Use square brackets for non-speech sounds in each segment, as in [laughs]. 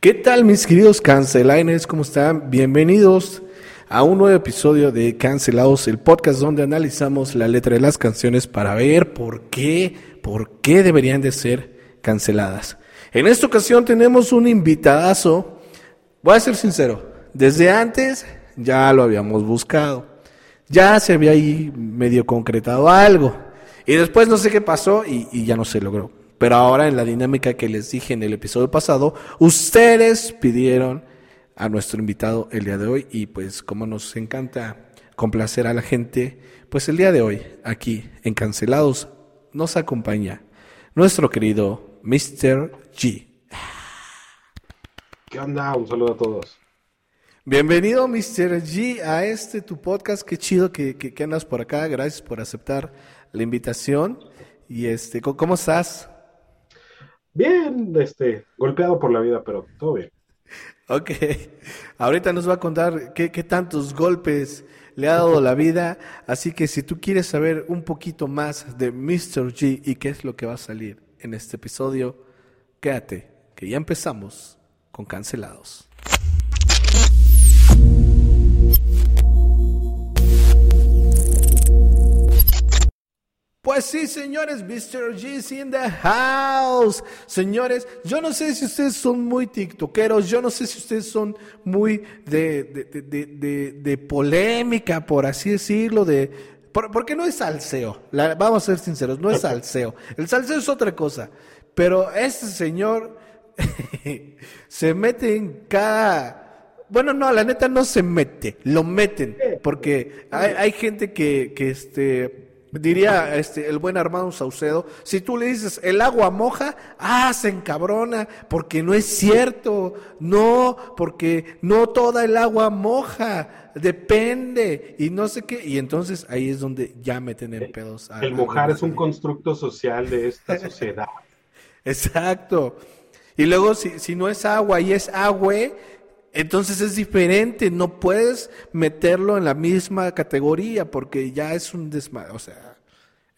¿Qué tal mis queridos cancelines? ¿Cómo están? Bienvenidos a un nuevo episodio de Cancelados, el podcast donde analizamos la letra de las canciones para ver por qué, por qué deberían de ser canceladas. En esta ocasión tenemos un invitadazo, voy a ser sincero, desde antes ya lo habíamos buscado, ya se había ahí medio concretado algo y después no sé qué pasó y ya no se logró. Pero ahora en la dinámica que les dije en el episodio pasado, ustedes pidieron a nuestro invitado el día de hoy y pues como nos encanta complacer a la gente, pues el día de hoy aquí en Cancelados nos acompaña nuestro querido Mr. G. ¿Qué onda? Un saludo a todos. Bienvenido Mr. G a este tu podcast, qué chido que, que, que andas por acá, gracias por aceptar la invitación y este, ¿cómo estás? Bien, este, golpeado por la vida, pero todo bien. Ok, ahorita nos va a contar qué, qué, tantos golpes le ha dado la vida, así que si tú quieres saber un poquito más de Mr. G y qué es lo que va a salir en este episodio, quédate, que ya empezamos con cancelados. Pues sí, señores, Mr. G's in the house. Señores, yo no sé si ustedes son muy tiktokeros, yo no sé si ustedes son muy de, de, de, de, de polémica, por así decirlo, de... Por, porque no es salseo, la, vamos a ser sinceros, no es salseo. El salseo es otra cosa, pero este señor [laughs] se mete en cada... Bueno, no, la neta no se mete, lo meten, porque hay, hay gente que, que este Diría este, el buen Armando Saucedo, si tú le dices el agua moja, ah, se encabrona, porque no es cierto, no, porque no toda el agua moja, depende, y no sé qué, y entonces ahí es donde ya meten en pedos. A, el mojar es un constructo social de esta [laughs] sociedad. Exacto. Y luego si, si no es agua y es agua, entonces es diferente, no puedes meterlo en la misma categoría porque ya es un desmadre, o sea,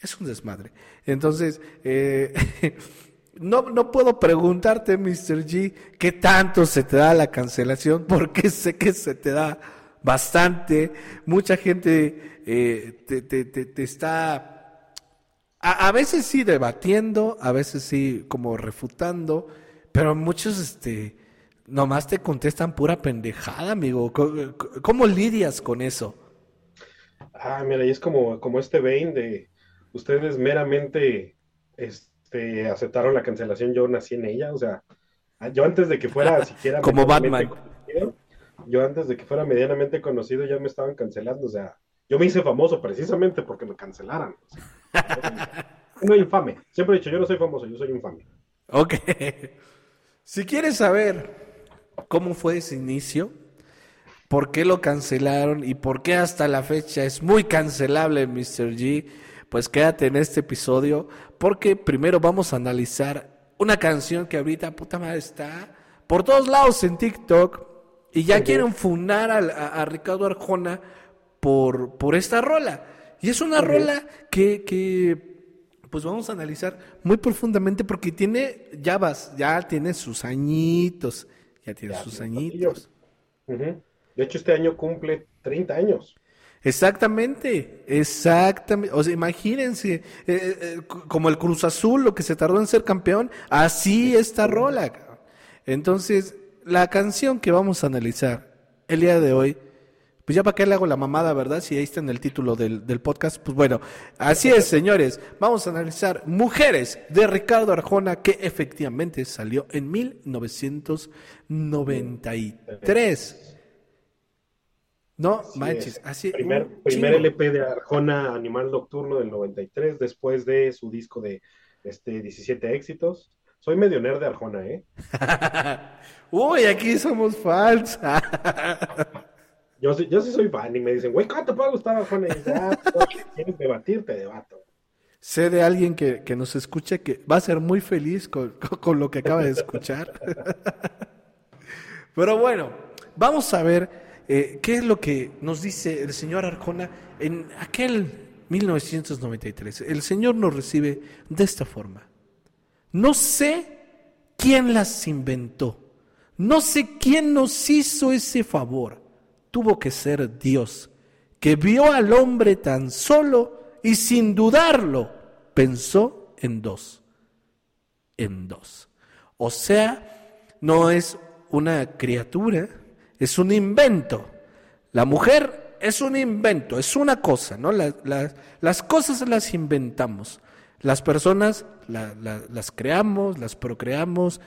es un desmadre. Entonces, eh, [laughs] no, no puedo preguntarte, Mr. G, qué tanto se te da la cancelación, porque sé que se te da bastante. Mucha gente eh, te, te, te, está, a, veces sí debatiendo, a veces sí como refutando, pero muchos, este, nomás te contestan pura pendejada, amigo. ¿Cómo, lidias con eso? Ah, mira, y es como, como este vein de ustedes meramente este, aceptaron la cancelación, yo nací en ella, o sea, yo antes de que fuera [laughs] siquiera... Como Batman. Conocido, yo antes de que fuera medianamente conocido ya me estaban cancelando, o sea, yo me hice famoso precisamente porque me cancelaran. O sea, [laughs] no infame, siempre he dicho, yo no soy famoso, yo soy infame. Ok. Si quieres saber cómo fue ese inicio, por qué lo cancelaron y por qué hasta la fecha es muy cancelable Mr. G, pues quédate en este episodio porque primero vamos a analizar una canción que ahorita puta madre está por todos lados en TikTok y ya quieren funar a, a, a, Ricardo Arjona por, por esta rola. Y es una rola que, que pues vamos a analizar muy profundamente porque tiene, ya vas, ya tiene sus añitos, ya tiene ya, sus añitos. Uh -huh. De hecho, este año cumple 30 años. Exactamente, exactamente. O sea, imagínense, eh, eh, como el Cruz Azul, lo que se tardó en ser campeón, así esta rola. Entonces, la canción que vamos a analizar el día de hoy, pues ya para qué le hago la mamada, ¿verdad? Si ahí está en el título del, del podcast, pues bueno, así es, señores. Vamos a analizar Mujeres de Ricardo Arjona, que efectivamente salió en 1993. No, así manches, es. así. Primer, primer LP de Arjona Animal Nocturno del 93, después de su disco de este, 17 éxitos. Soy medio nerd de Arjona, ¿eh? [laughs] Uy, aquí somos fans. [laughs] yo, sí, yo sí soy fan y me dicen, güey, ¿cuánto te puede gustar Arjona? Y dice, ah, [laughs] quieres debatir, te debato. Sé de alguien que, que, nos escuche que va a ser muy feliz con, con lo que acaba de escuchar. Pero bueno, vamos a ver eh, ¿Qué es lo que nos dice el señor Arjona en aquel 1993? El señor nos recibe de esta forma. No sé quién las inventó. No sé quién nos hizo ese favor. Tuvo que ser Dios, que vio al hombre tan solo y sin dudarlo pensó en dos. En dos. O sea, no es una criatura, es un invento. La mujer es un invento, es una cosa, ¿no? las cosas las inventamos. Las personas las creamos, las procreamos.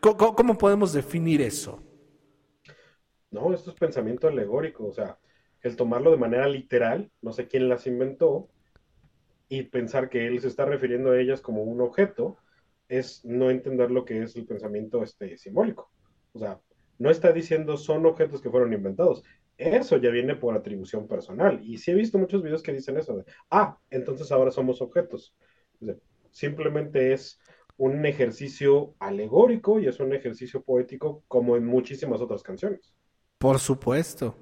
¿Cómo, podemos definir eso? No, esto es pensamiento alegórico, o sea, el tomarlo de manera literal, no sé quién las inventó, y pensar que él se está refiriendo a ellas como un objeto, es no entender lo que es el pensamiento este, simbólico. O sea, no está diciendo son objetos que fueron inventados. Eso ya viene por atribución personal. Y sí he visto muchos videos que dicen eso de, ah, entonces ahora somos objetos. simplemente es un ejercicio alegórico y es un ejercicio poético como en muchísimas otras canciones. Por supuesto.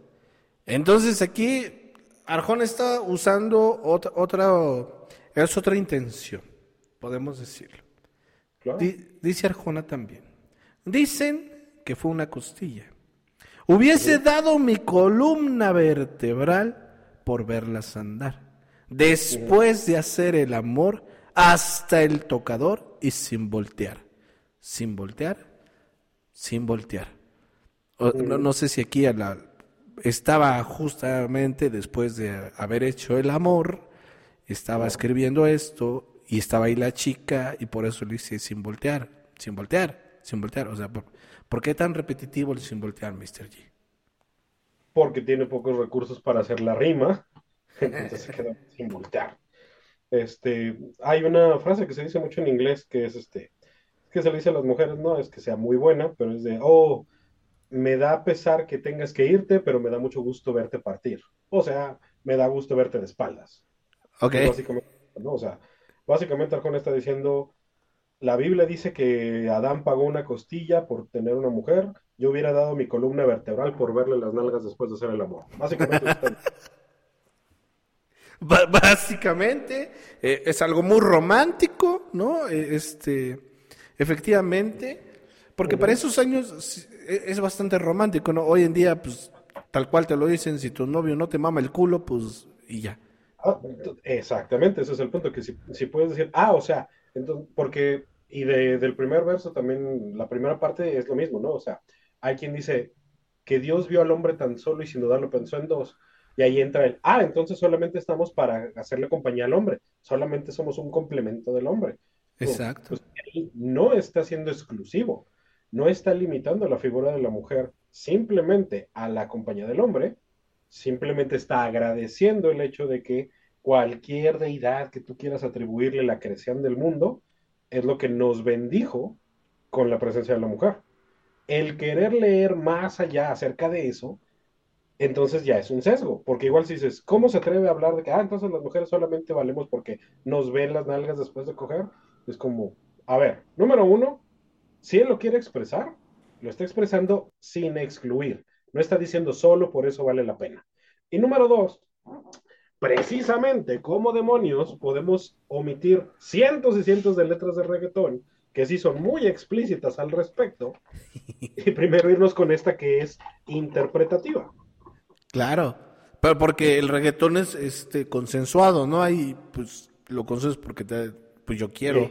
Entonces aquí Arjón está usando otra, otra, es otra intención, podemos decirlo. dice Arjona también. Dicen que fue una costilla. Hubiese dado mi columna vertebral por verlas andar. Después de hacer el amor hasta el tocador y sin voltear. Sin voltear, sin voltear. no, sé si aquí estaba justamente después de haber hecho el amor, estaba escribiendo esto y estaba ahí la chica y por eso le hice sin voltear, sin voltear, sin voltear. O sea, ¿Por qué tan repetitivo el sin voltear, Mr. G? Porque tiene pocos recursos para hacer la rima, [laughs] entonces se queda sin voltear. Este, hay una frase que se dice mucho en inglés que es este, que se le dice a las mujeres, no es que sea muy buena, pero es de, oh, me da pesar que tengas que irte, pero me da mucho gusto verte partir. O sea, me da gusto verte de espaldas. Ok. Básicamente, ¿no? O sea, básicamente Arjona está diciendo, la Biblia dice que Adán pagó una costilla por tener una mujer. Yo hubiera dado mi columna vertebral por verle las nalgas después de hacer el amor. Básicamente. [laughs] Básicamente eh, es algo muy romántico, ¿no? Eh, este, efectivamente, porque para esos años e, es bastante romántico, ¿no? Hoy en día, pues, tal cual te lo dicen, si tu novio no te mama el culo, pues, y ya. Ah, exactamente, ese es el punto, que si, si puedes decir, ah, o sea, entonces, porque, y del primer verso también, la primera parte es lo mismo, ¿no? O sea, hay quien dice que Dios vio al hombre tan solo y sin dudarlo pensó en dos. Y ahí entra el, ah, entonces solamente estamos para hacerle compañía al hombre, solamente somos un complemento del hombre. Exacto. Pues, no está siendo exclusivo, no está limitando la figura de la mujer simplemente a la compañía del hombre, simplemente está agradeciendo el hecho de que cualquier deidad que tú quieras atribuirle la creación del mundo, es lo que nos bendijo con la presencia de la mujer. El querer leer más allá acerca de eso, entonces ya es un sesgo, porque igual si dices, ¿cómo se atreve a hablar de que, ah, entonces las mujeres solamente valemos porque nos ven las nalgas después de coger? Es como, a ver, número uno, si él lo quiere expresar, lo está expresando sin excluir, no está diciendo solo por eso vale la pena. Y número dos, precisamente cómo demonios podemos omitir cientos y cientos de letras de reggaetón que sí son muy explícitas al respecto [laughs] y primero irnos con esta que es interpretativa. Claro, pero porque el reggaetón es este consensuado, ¿no? Hay, pues, lo consensuas porque te, pues yo quiero.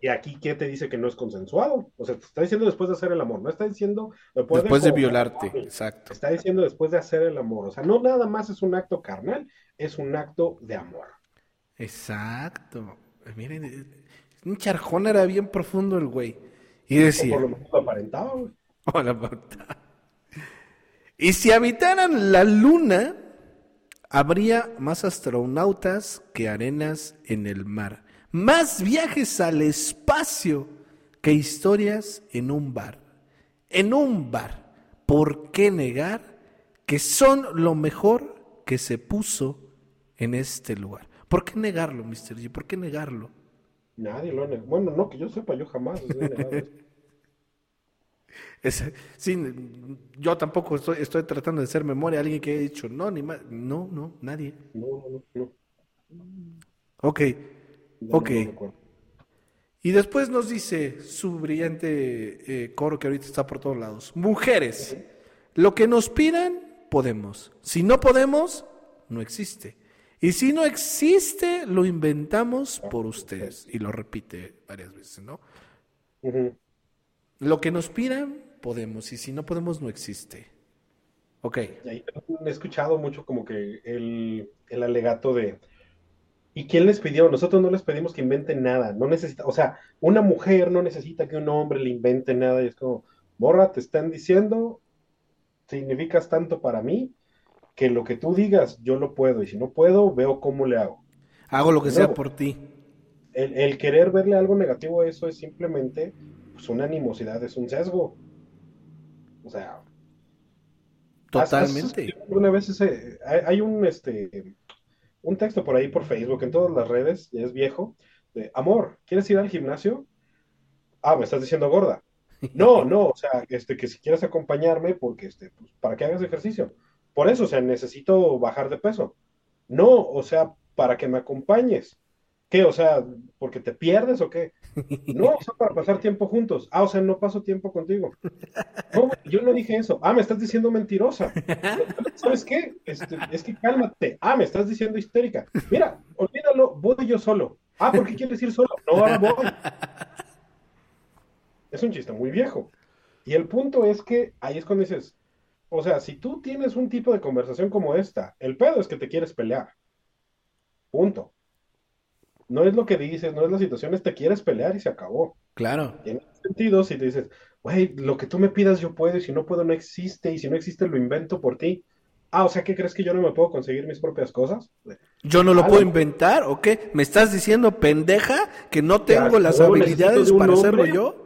Y, aquí, ¿qué te dice que no es consensuado? O sea, te está diciendo después de hacer el amor, no está diciendo después, de, violarte, exacto. Está diciendo después de hacer el amor, o sea, no nada más es un acto carnal, es un acto de amor. Exacto. Miren, un charjón era bien profundo el güey. Y decía. por lo menos aparentaba, güey. [laughs] Y si habitaran la luna, habría más astronautas que arenas en el mar. Más viajes al espacio que historias en un bar. En un bar. ¿Por qué negar que son lo mejor que se puso en este lugar. ¿Por qué negarlo, Mr. G? ¿Por qué negarlo? Nadie lo ha negado. Bueno, no, que yo sepa, yo jamás he negado [laughs] sí, yo tampoco estoy, estoy tratando de hacer memoria. Alguien que haya dicho, no, ni más. No, no, nadie. No, no, no. Ok, ok. Y después nos dice su brillante eh, coro que ahorita está por todos lados. Mujeres, lo que nos pidan, podemos. Si no podemos, no existe. Y si no existe, lo inventamos por ustedes. Y lo repite varias veces, ¿no? Lo que nos pidan, podemos. Y si no podemos, no existe. Ok. He escuchado mucho como que el, el alegato de ¿Y quién les pidió? Nosotros no les pedimos que inventen nada. No necesita, o sea, una mujer no necesita que un hombre le invente nada. Y es como, morra, te están diciendo, significas tanto para mí, que lo que tú digas, yo lo puedo. Y si no puedo, veo cómo le hago. Hago lo que sea por ti. El, querer verle algo negativo a eso es simplemente pues, una animosidad, es un sesgo. O sea. Totalmente. Una vez hay un este un texto por ahí por Facebook, en todas las redes, ya es viejo, de, amor, ¿quieres ir al gimnasio? Ah, me estás diciendo gorda. [laughs] No, no, o sea, este, que si quieres acompañarme, porque, este, pues, para que hagas ejercicio. Por eso, o sea, necesito bajar de peso. No, o sea, para que me acompañes. ¿Qué? O sea, ¿porque te pierdes o qué? [laughs] No, o sea, para pasar tiempo juntos. Ah, o sea, no paso tiempo contigo. No, yo no dije eso. Ah, me estás diciendo mentirosa. [laughs] ¿Sabes qué? Este, es que cálmate. Ah, me estás diciendo histérica. Mira, olvídalo, voy yo solo. Ah, ¿por qué quieres ir solo? No, ahora voy. Es un chiste muy viejo. Y el punto es que ahí es cuando dices, o sea, si tú tienes un tipo de conversación como esta, el pedo es que te quieres pelear. Punto no es lo que dices, no es la situación, es te quieres pelear y se acabó. Claro. en ese sentido, si te dices, güey, lo que tú me pidas yo puedo y si no puedo no existe y si no existe lo invento por ti. Ah, o sea, ¿qué crees que yo no me puedo conseguir mis propias cosas? ¿Yo no lo puedo inventar o qué? ¿Me estás diciendo pendeja que no tengo las habilidades para hacerlo yo?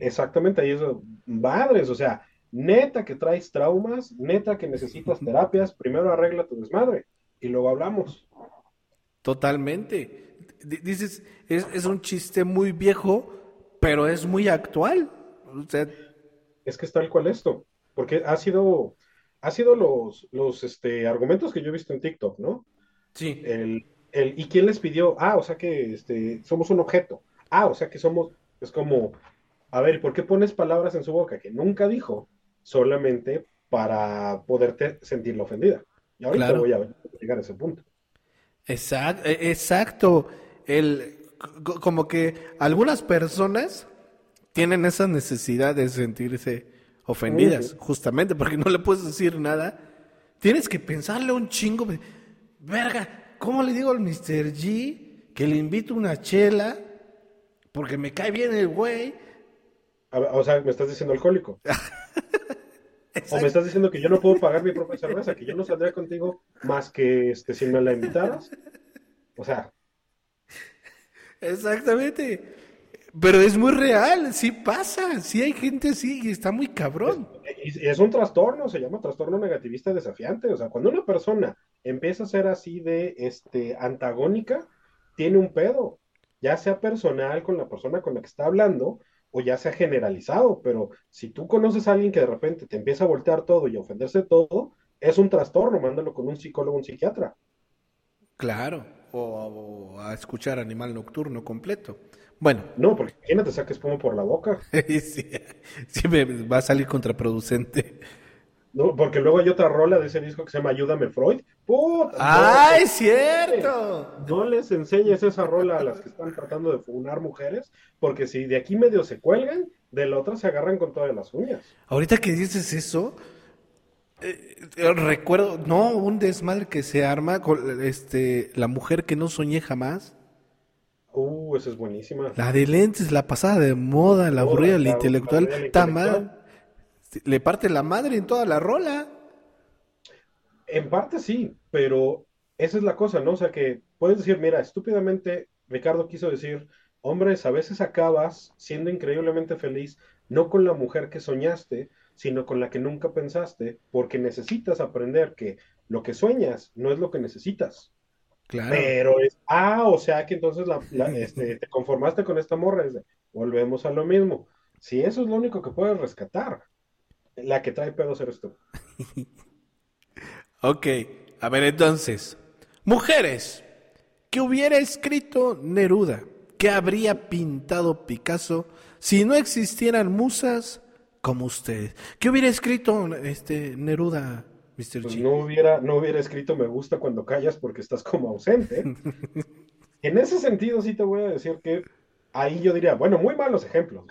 exactamente, ahí es madres, o sea, neta que traes traumas, neta que necesitas [laughs] terapias, primero arregla tu desmadre y luego hablamos. Totalmente dices, es, un chiste muy viejo, pero es muy actual. es que es tal cual esto, porque ha sido, ha sido los, los este, argumentos que yo he visto en TikTok, ¿no? Sí. El, el, ¿Y quién les pidió? Ah, o sea que este, somos un objeto. Ah, o sea que somos, es como, a ver, ¿por qué pones palabras en su boca que nunca dijo solamente para poderte sentirla ofendida? Y ahorita voy a llegar a ese punto. Exacto, e, exacto el, como que algunas personas tienen esa necesidad de sentirse ofendidas, justamente porque no le puedes decir nada. Tienes que pensarle un chingo. Verga, ¿cómo le digo al Mr. G que le invito una chela? Porque me cae bien el güey. O sea, me estás diciendo alcohólico. [laughs] o me estás diciendo que yo no puedo pagar mi propia cerveza, que yo no saldría contigo más que este, si me la invitaras. O sea, Exactamente. Pero es muy real, sí pasa, sí hay gente así y está muy cabrón. Es, un trastorno, se llama trastorno negativista desafiante. O sea, cuando una persona empieza a ser así de este, antagónica, tiene un pedo, ya sea personal con la persona con la que está hablando o ya sea generalizado. Pero si tú conoces a alguien que de repente te empieza a voltear todo y a ofenderse todo, es un trastorno, mándalo con un psicólogo, un psiquiatra. Claro o, a escuchar Animal Nocturno completo. Bueno. No, porque imagínate, saques espuma por la boca. [laughs] sí, sí, me va a salir contraproducente. No, porque luego hay otra rola de ese disco que se llama Ayúdame Freud. ¡Puta! ¡Ah, es cierto! No les enseñes esa rola a las que están tratando de funar mujeres, porque si de aquí medio se cuelgan, de la otra se agarran con todas las uñas. Ahorita que dices eso, eh, eh, recuerdo, no, un desmadre que se arma con este, la mujer que no soñé jamás. Uh, esa es buenísima. La de lentes, la pasada de moda, la aburrida, la, intelectual. Está mal. Le parte la madre en toda la rola. En parte sí, pero esa es la cosa, ¿no? O sea que puedes decir, mira, estúpidamente Ricardo quiso decir, hombres, a veces acabas siendo increíblemente feliz, no con la mujer que soñaste, sino con la que nunca pensaste, porque necesitas aprender que lo que sueñas no es lo que necesitas. Claro. Pero es, ah, o sea que entonces [laughs] este, te conformaste con esta morra, volvemos a lo mismo. Si eso es lo único que puedes rescatar, la que trae pedos eres tú. [laughs] ok, a ver entonces, mujeres, ¿qué hubiera escrito Neruda? ¿Qué habría pintado Picasso si no existieran musas como ustedes? ¿Qué hubiera escrito este Neruda, Mr. Pues G? no hubiera, no hubiera escrito me gusta cuando callas porque estás como ausente. [laughs] En ese sentido sí te voy a decir que ahí yo diría, bueno, muy malos ejemplos.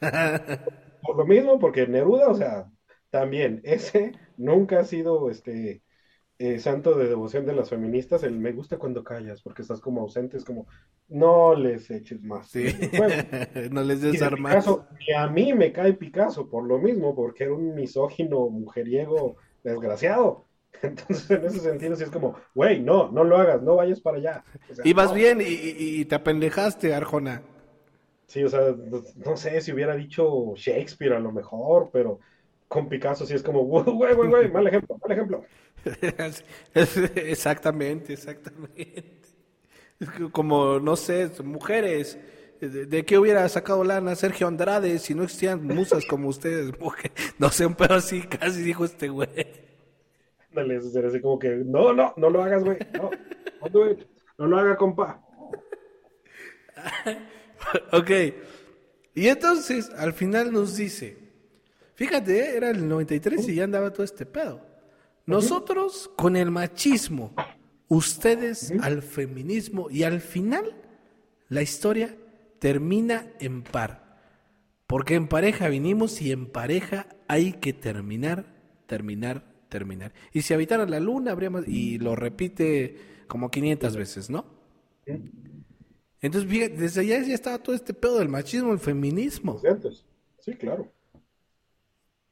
[laughs] Por lo mismo, porque Neruda, o sea, también, ese nunca ha sido este eh, santo de devoción de las feministas, el me gusta cuando callas, porque estás como ausente, es como, no les eches más. Sí. [laughs] No les des armas. Picasso, y a mí me cae Picasso por lo mismo, porque era un misógino, mujeriego, desgraciado. [laughs] Entonces, en ese sentido, sí es como, güey, no, no lo hagas, no vayas para allá. O sea, Ibas no. bien y, y- y te apendejaste, Arjona. Sí, o sea, no, no sé si hubiera dicho Shakespeare a lo mejor, pero con Picasso sí es como, güey, güey, güey, mal ejemplo, mal ejemplo. Exactamente, exactamente. Como, no sé, mujeres. ¿De, qué hubiera sacado lana Sergio Andrade si no existían musas como ustedes? mujer? No sé, un pedo así casi dijo este güey. Dale, eso así como que, no, no, no lo hagas, güey, no, no, güey, no lo haga, compa. [laughs] ok. Y entonces, al final nos dice, fíjate, era el 93 y ya andaba todo este pedo. Nosotros con el machismo, ustedes al feminismo y al final la historia termina en par. Porque en pareja vinimos y en pareja hay que terminar, terminar, terminar. Y si habitara la luna, habría más... Y lo repite como 500 veces, ¿no? Entonces, fíjate, desde allá ya estaba todo este pedo del machismo, el feminismo. Sí, claro.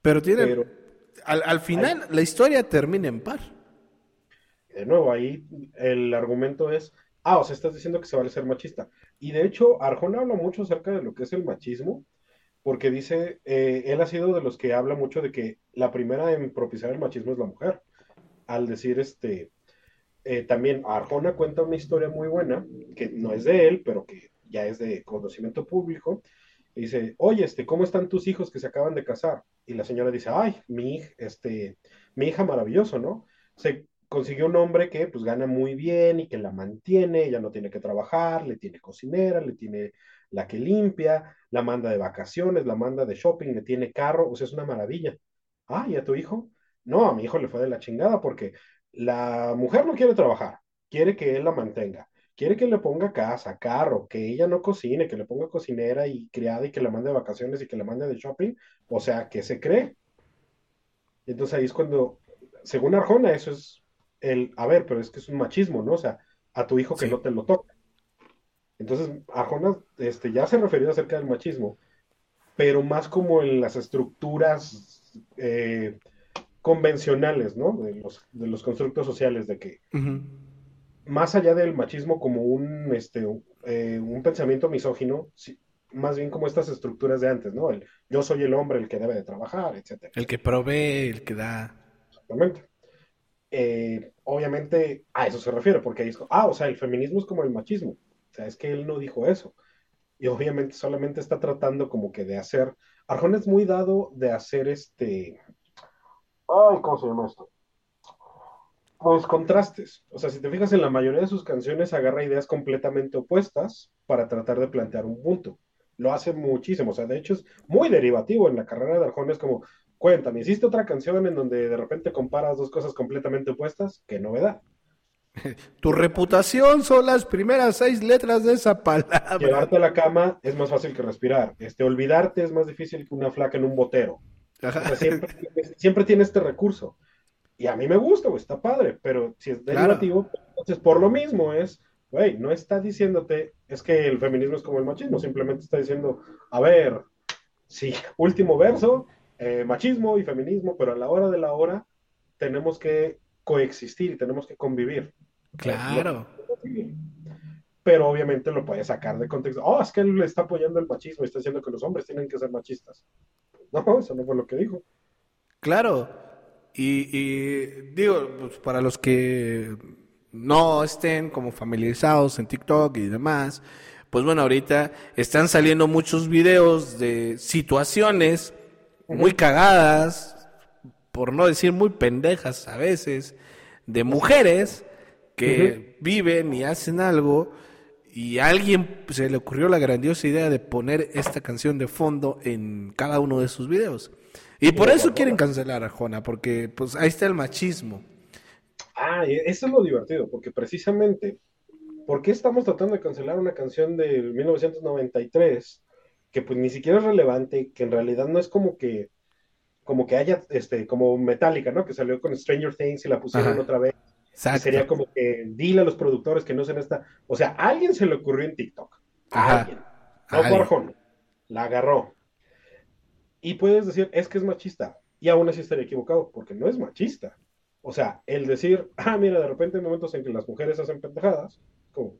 Pero tiene... Pero- al, al final, la historia termina en par. De nuevo, ahí el argumento es, ah, o sea, estás diciendo que se vale ser machista. Y de hecho, Arjona habla mucho acerca de lo que es el machismo, porque dice, eh, él ha sido de los que habla mucho de que la primera en propiciar el machismo es la mujer. Al decir, este, eh, también Arjona cuenta una historia muy buena, que no es de él, pero que ya es de conocimiento público. Dice, oye, este, ¿cómo están tus hijos que se acaban de casar? Y la señora dice, ay, mi, este, mi hija maravilloso, ¿no? Se consiguió un hombre que pues gana muy bien y que la mantiene, ella no tiene que trabajar, le tiene cocinera, le tiene la que limpia, la manda de vacaciones, la manda de shopping, le tiene carro, o sea, es una maravilla. Ah, ¿y a tu hijo? No, a mi hijo le fue de la chingada porque la mujer no quiere trabajar, quiere que él la mantenga, quiere que le ponga casa, carro, que ella no cocine, que le ponga cocinera y criada y que la mande de vacaciones y que la mande de shopping, o sea, ¿qué se cree? Entonces ahí es cuando, según Arjona, eso es el, a ver, pero es que es un machismo, ¿no? O sea, a tu hijo que Sí. no te lo toca. Entonces, Arjona este, ya se refirió acerca del machismo, pero más como en las estructuras eh, convencionales, ¿no? De los, de los constructos sociales, de que. Más allá del machismo como un, este, eh, un pensamiento misógino, sí, más bien como estas estructuras de antes, ¿no? El yo soy el hombre el que debe de trabajar, etcétera. El que provee, el que da. Exactamente. Eh, obviamente a eso se refiere, porque ahí es, ah, o sea, el feminismo es como el machismo. O sea, es que él no dijo eso. Y obviamente solamente está tratando como que de hacer. Arjona es muy dado de hacer este. Ay, ¿cómo se llama esto? Pues contrastes. O sea, si te fijas en la mayoría de sus canciones, agarra ideas completamente opuestas para tratar de plantear un punto. Lo hace muchísimo. O sea, de hecho es muy derivativo en la carrera de Arjona. Es como, cuéntame, ¿hiciste otra canción en donde de repente comparas dos cosas completamente opuestas? ¡Qué novedad! [laughs] Tu reputación son las primeras seis letras de esa palabra. Llevarte a la cama es más fácil que respirar. Este, olvidarte es más difícil que una flaca en un botero. O Ajá. sea, siempre, siempre tiene este recurso. Y a mí me gusta, güey, está padre, pero si es Claro. derivativo, entonces por lo mismo es, güey, no está diciéndote, es que el feminismo es como el machismo, simplemente está diciendo, a ver, sí, último verso, eh, machismo y feminismo, pero a la hora de la hora tenemos que coexistir y tenemos que convivir. Claro. Pero obviamente lo puedes sacar de contexto. Oh, es que él está apoyando el machismo y está diciendo que los hombres tienen que ser machistas. [laughs] No, eso no fue lo que dijo. Claro. Y, y digo, pues, para los que no estén como familiarizados en TikTok y demás, pues bueno, ahorita están saliendo muchos videos de situaciones muy cagadas, por no decir muy pendejas a veces, de mujeres que viven y hacen algo y a alguien se le ocurrió la grandiosa idea de poner esta canción de fondo en cada uno de sus videos. Y por eso quieren cancelar a Arjona, porque pues ahí está el machismo. Ah, eso es lo divertido, porque precisamente, ¿por qué estamos tratando de cancelar una canción de 1993 que pues ni siquiera es relevante, que en realidad no es como que como que haya, este, como Metallica, ¿no? Que salió con Stranger Things y la pusieron otra vez. Sería como que dile a los productores que no sean esta. O sea, a alguien se le ocurrió en TikTok. A alguien. No por La agarró. Y puedes decir, es que es machista. Y aún así estaría equivocado, porque no es machista. O sea, el decir, [laughs] ah, mira, de repente hay momentos en que las mujeres hacen pendejadas, como...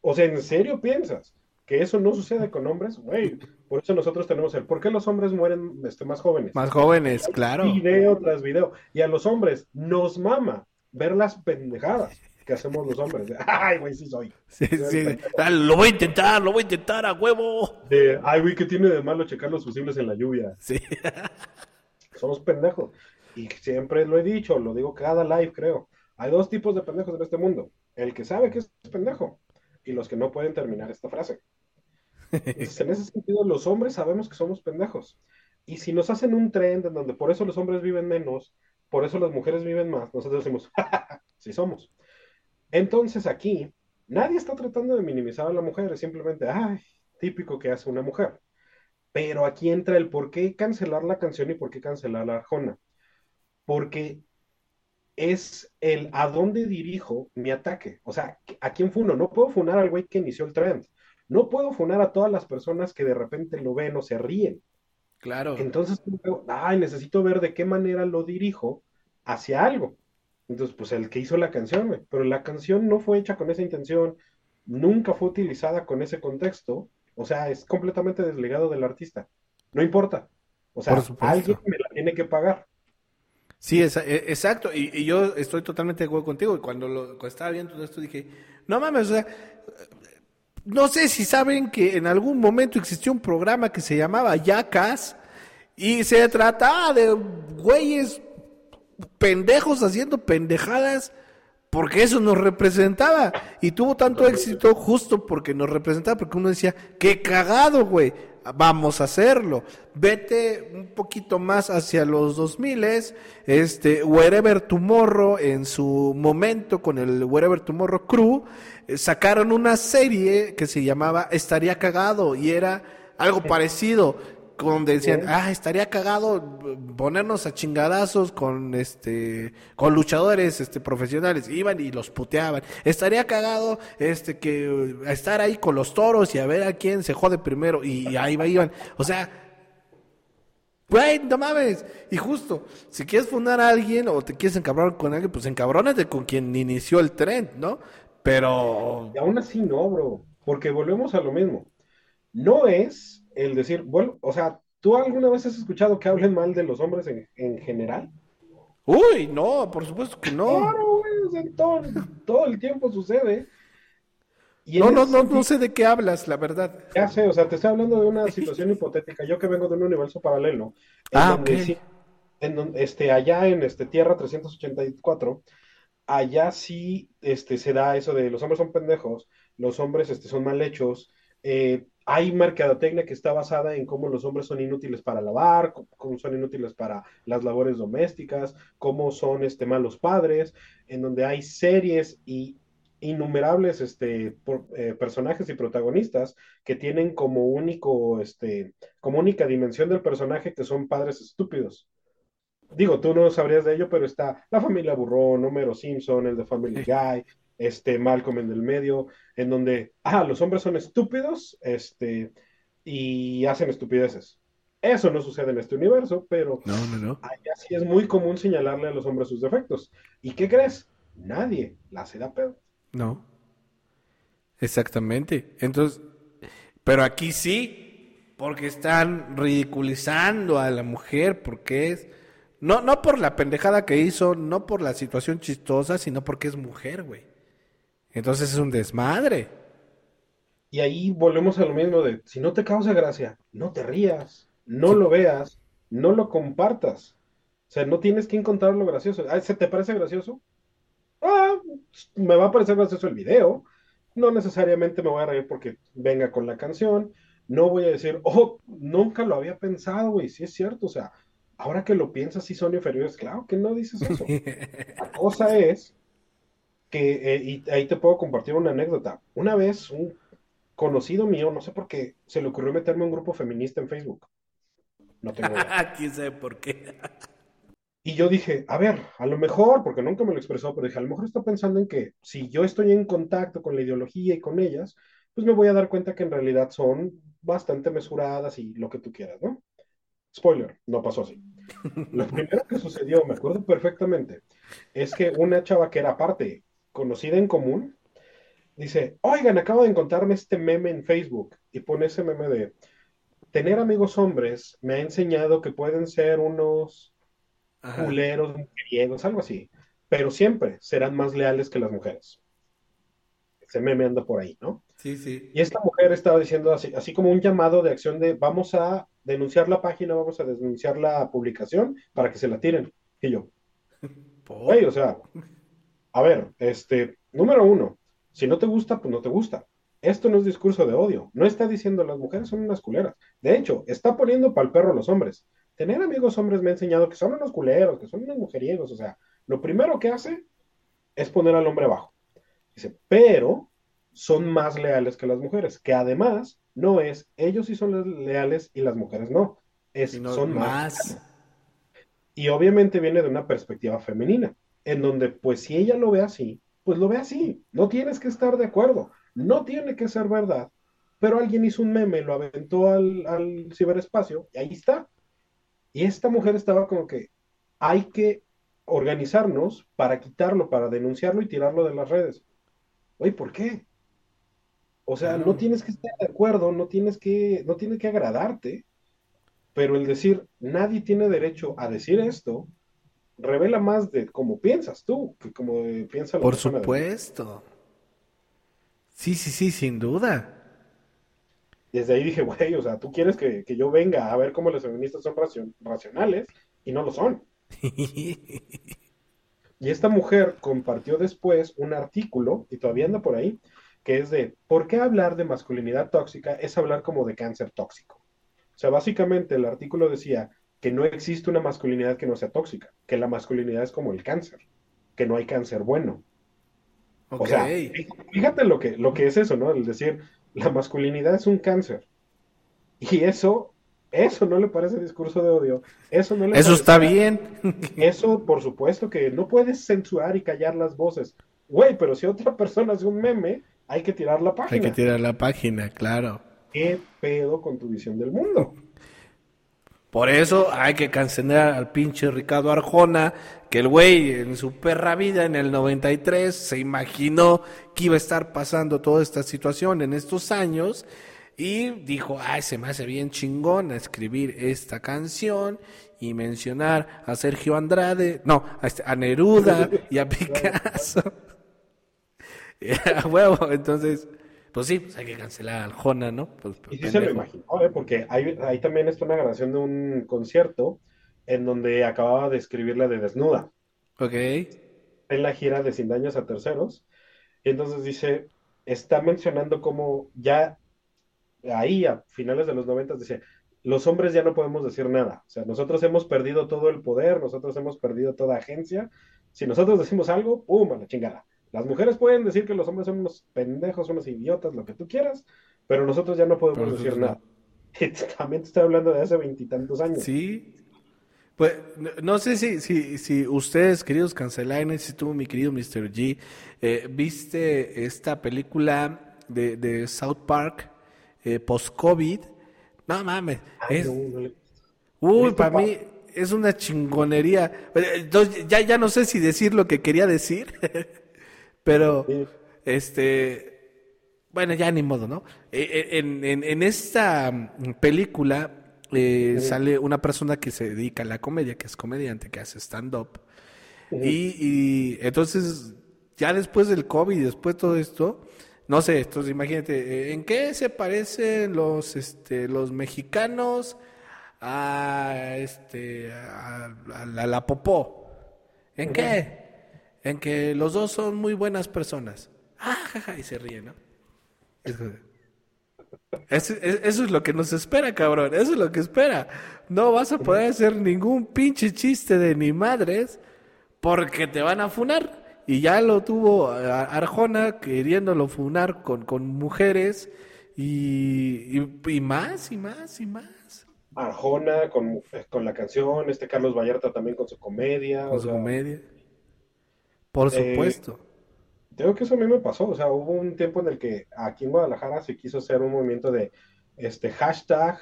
O sea, ¿en serio piensas que eso no sucede con hombres? Güey, por eso nosotros tenemos el, ¿por qué los hombres mueren este, más jóvenes? Más jóvenes, claro. Video tras video. Y a los hombres nos mama ver las pendejadas que hacemos los hombres. [laughs] Ay, güey, sí soy. Sí, sí. Ah, lo voy a intentar, lo voy a intentar a huevo. De, ay, güey, ¿qué tiene de malo checar los fusibles en la lluvia? Sí. [laughs] Somos pendejos. Y siempre lo he dicho, lo digo cada live, creo. Hay dos tipos de pendejos en este mundo. El que sabe que es pendejo y los que no pueden terminar esta frase. en ese sentido, los hombres sabemos que somos pendejos. Y si nos hacen un trend en donde por eso los hombres viven menos, por eso las mujeres viven más, nosotros decimos, [laughs] sí somos. Entonces aquí, nadie está tratando de minimizar a la mujer, es simplemente, ay, típico que hace una mujer. Pero aquí entra el por qué cancelar la canción y por qué cancelar la Arjona porque es el a dónde dirijo mi ataque. O sea, ¿a quién funo? No puedo funar al güey que inició el trend. No puedo funar a todas las personas que de repente lo ven o se ríen. Claro. Entonces, ay, necesito ver de qué manera lo dirijo hacia algo. Entonces, pues el que hizo la canción, pero la canción no fue hecha con esa intención, nunca fue utilizada con ese contexto, o sea, es completamente desligado del artista. No importa. O sea, alguien me la tiene que pagar. Sí, e, exacto. Y, yo estoy totalmente de acuerdo contigo. Y cuando, lo, estaba viendo todo esto dije, no mames, o sea, no sé si saben que en algún momento existió un programa que se llamaba Yacas y se trataba de güeyes pendejos haciendo pendejadas porque eso nos representaba. Y tuvo tanto éxito justo porque nos representaba, porque uno decía, qué cagado, güey vamos a hacerlo. Vete un poquito más hacia los 2000 este Wherever Tomorrow en su momento con el Wherever Tomorrow Crew eh, sacaron una serie que se llamaba Estaría cagado y era algo parecido donde decían, ah, estaría cagado ponernos a chingadazos con este con luchadores este profesionales, iban y los puteaban. Estaría cagado este que estar ahí con los toros y a ver a quién se jode primero y ahí iban. O sea, güey, no mames. Y justo, si quieres fundar a alguien o te quieres encabronar con alguien, pues encabrónate con quien inició el tren, ¿no? Pero y aún así no, bro, porque volvemos a lo mismo. No es el decir, bueno, o sea, ¿tú alguna vez has escuchado que hablen mal de los hombres en, general? Uy, no, por supuesto que no. Claro, güey, todo, todo, el tiempo sucede. no, no, no, no sé de qué hablas, la verdad. Ya sé, o sea, te estoy hablando de una situación hipotética. Yo que vengo de un universo paralelo. ah, en donde, este, allá en este, Tierra 384, allá sí este, se da eso de los hombres son pendejos, los hombres este, son mal hechos, eh, hay mercadotecnia que está basada en cómo los hombres son inútiles para lavar, cómo son inútiles para las labores domésticas, cómo son este, malos padres, en donde hay series y innumerables este, eh, personajes y protagonistas que tienen como único, este, como única dimensión del personaje que son padres estúpidos. Digo, tú no sabrías de ello, pero está la familia Burrón, Homero Simpson, el de Family Guy, este Malcolm en el medio, en donde, ah, los hombres son estúpidos, este, y hacen estupideces. Eso no sucede en este universo, pero no, no, no. allá sí es muy común señalarle a los hombres sus defectos. ¿Y qué crees? Nadie la se da pedo. No. Exactamente. Entonces, pero aquí sí, porque están ridiculizando a la mujer, porque es no, no por la pendejada que hizo, no por la situación chistosa, sino porque es mujer, güey. Entonces es un desmadre. Y ahí volvemos a lo mismo de, si no te causa gracia, no te rías, no lo veas, no lo compartas. O sea, no tienes que encontrar lo gracioso. ¿Se te parece gracioso? Ah, me va a parecer gracioso el video, no necesariamente me voy a reír porque venga con la canción, no voy a decir, oh, nunca lo había pensado, güey, sí es cierto, o sea, ahora que lo piensas, sí son inferiores, claro que no dices eso. [laughs] La cosa es que, eh, y ahí te puedo compartir una anécdota. Una vez un conocido mío, no sé por qué, se le ocurrió meterme a un grupo feminista en Facebook. No tengo idea. [laughs] ¿Quién sabe por qué? Y yo dije, a ver, a lo mejor, porque nunca me lo expresó, pero dije, a lo mejor está pensando en que si yo estoy en contacto con la ideología y con ellas, pues me voy a dar cuenta que en realidad son bastante mesuradas y lo que tú quieras, ¿no? Spoiler, no pasó así. Lo primero que sucedió, me acuerdo perfectamente, es que una chava que era parte conocida en común, dice, oigan, acabo de encontrarme este meme en Facebook y pone ese meme de, tener amigos hombres me ha enseñado que pueden ser unos culeros, mujeriegos, algo así, pero siempre serán más leales que las mujeres. Ese meme anda por ahí, ¿no? Sí, sí. Y esta mujer estaba diciendo así, así como un llamado de acción de vamos a denunciar la página, vamos a denunciar la publicación para que se la tiren. Y yo, [laughs] o sea, [laughs] a ver, este, número uno, si no te gusta, pues no te gusta. Esto no es discurso de odio. No está diciendo las mujeres son unas culeras. De hecho, está poniendo para el perro a los hombres. Tener amigos hombres me ha enseñado que son unos culeros, que son unos mujeriegos. O sea, lo primero que hace es poner al hombre abajo. Dice, pero son más leales que las mujeres, que además no es ellos sí son leales y las mujeres no. Es, son más. Y obviamente viene de una perspectiva femenina en donde pues si ella lo ve así, pues lo ve así, no tienes que estar de acuerdo, no tiene que ser verdad, pero alguien hizo un meme, lo aventó al, al ciberespacio y ahí está. Y esta mujer estaba como que hay que organizarnos para quitarlo, para denunciarlo y tirarlo de las redes. Oye, ¿por qué? O sea, no tienes que estar de acuerdo, no tienes que, no tiene que agradarte, pero el decir nadie tiene derecho a decir esto revela más de cómo piensas tú que como piensa la Por supuesto. Sí, sí, sí, sin duda. Desde ahí dije, güey, o sea, tú quieres que, yo venga a ver cómo las feministas son racionales y no lo son. [laughs] y esta mujer compartió después un artículo, y todavía anda por ahí, que es de, ¿por qué hablar de masculinidad tóxica es hablar como de cáncer tóxico? O sea, básicamente el artículo decía, que no existe una masculinidad que no sea tóxica, que la masculinidad es como el cáncer, que no hay cáncer bueno. O sea, fíjate lo que, lo que es eso, ¿no? El decir, la masculinidad es un cáncer. Y eso, eso no le parece discurso de odio. Eso no le Eso está bien. Eso, por supuesto, que no puedes censurar y callar las voces. Güey, pero si otra persona hace un meme, hay que tirar la página. Hay que tirar la página, claro. ¿Qué pedo con tu visión del mundo? Por eso hay que cancelar al pinche Ricardo Arjona, que el güey en su perra vida en el 93 se imaginó que iba a estar pasando toda esta situación en estos años y dijo, ay, se me hace bien chingón a escribir esta canción y mencionar a Sergio Andrade, no, a, este, Neruda y a [laughs] Picasso. [laughs] a huevo, entonces pues sí, pues hay que cancelar al Jona, ¿no? Pues, y sí se lo imaginó, ¿eh? porque hay, ahí también está una grabación de un concierto en donde acababa de escribir la de Desnuda. Ok. En la gira de Sin Daños a Terceros. Y entonces dice, está mencionando cómo ya ahí a finales de los noventas dice, los hombres ya no podemos decir nada. O sea, nosotros hemos perdido todo el poder, nosotros hemos perdido toda agencia. Si nosotros decimos algo, ¡pum! a la chingada. Las mujeres pueden decir que los hombres son unos pendejos, unos idiotas, lo que tú quieras, pero nosotros ya no podemos decir nada. [laughs] También te estoy hablando de hace veintitantos años. Sí. Pues no sé si, si, si ustedes, queridos cancelaines, si tú, mi querido Mr. G, eh, viste esta película de, de South Park eh, post-COVID. No mames. es... Uy, para mí es una chingonería. Entonces, ya, ya no sé si decir lo que quería decir. [laughs] Pero, este, bueno, ya ni modo, ¿no? E, e, en, en, esta mm, película eh, sale una persona que se dedica a la comedia, que es comediante, que hace stand-up. y, y, entonces, ya después del COVID después de todo esto, no sé, entonces imagínate, eh, ¿en qué se parecen los, este, los mexicanos a, este, a, la, popó? ¿En qué? En que los dos son muy buenas personas. Ah, y se ríe, ¿no? Eso, eso, es lo que nos espera, cabrón. Eso es lo que espera. No vas a poder hacer ningún pinche chiste de ni madres porque te van a funar. Y ya lo tuvo Arjona queriéndolo funar con, con mujeres y, y, más y más y más. Arjona con, con, la canción, este Carlos Vallarta también con su comedia. Con su comedia. Por eh, supuesto. Creo que eso a mí me pasó, o sea, hubo un tiempo en el que aquí en Guadalajara se quiso hacer un movimiento de este hashtag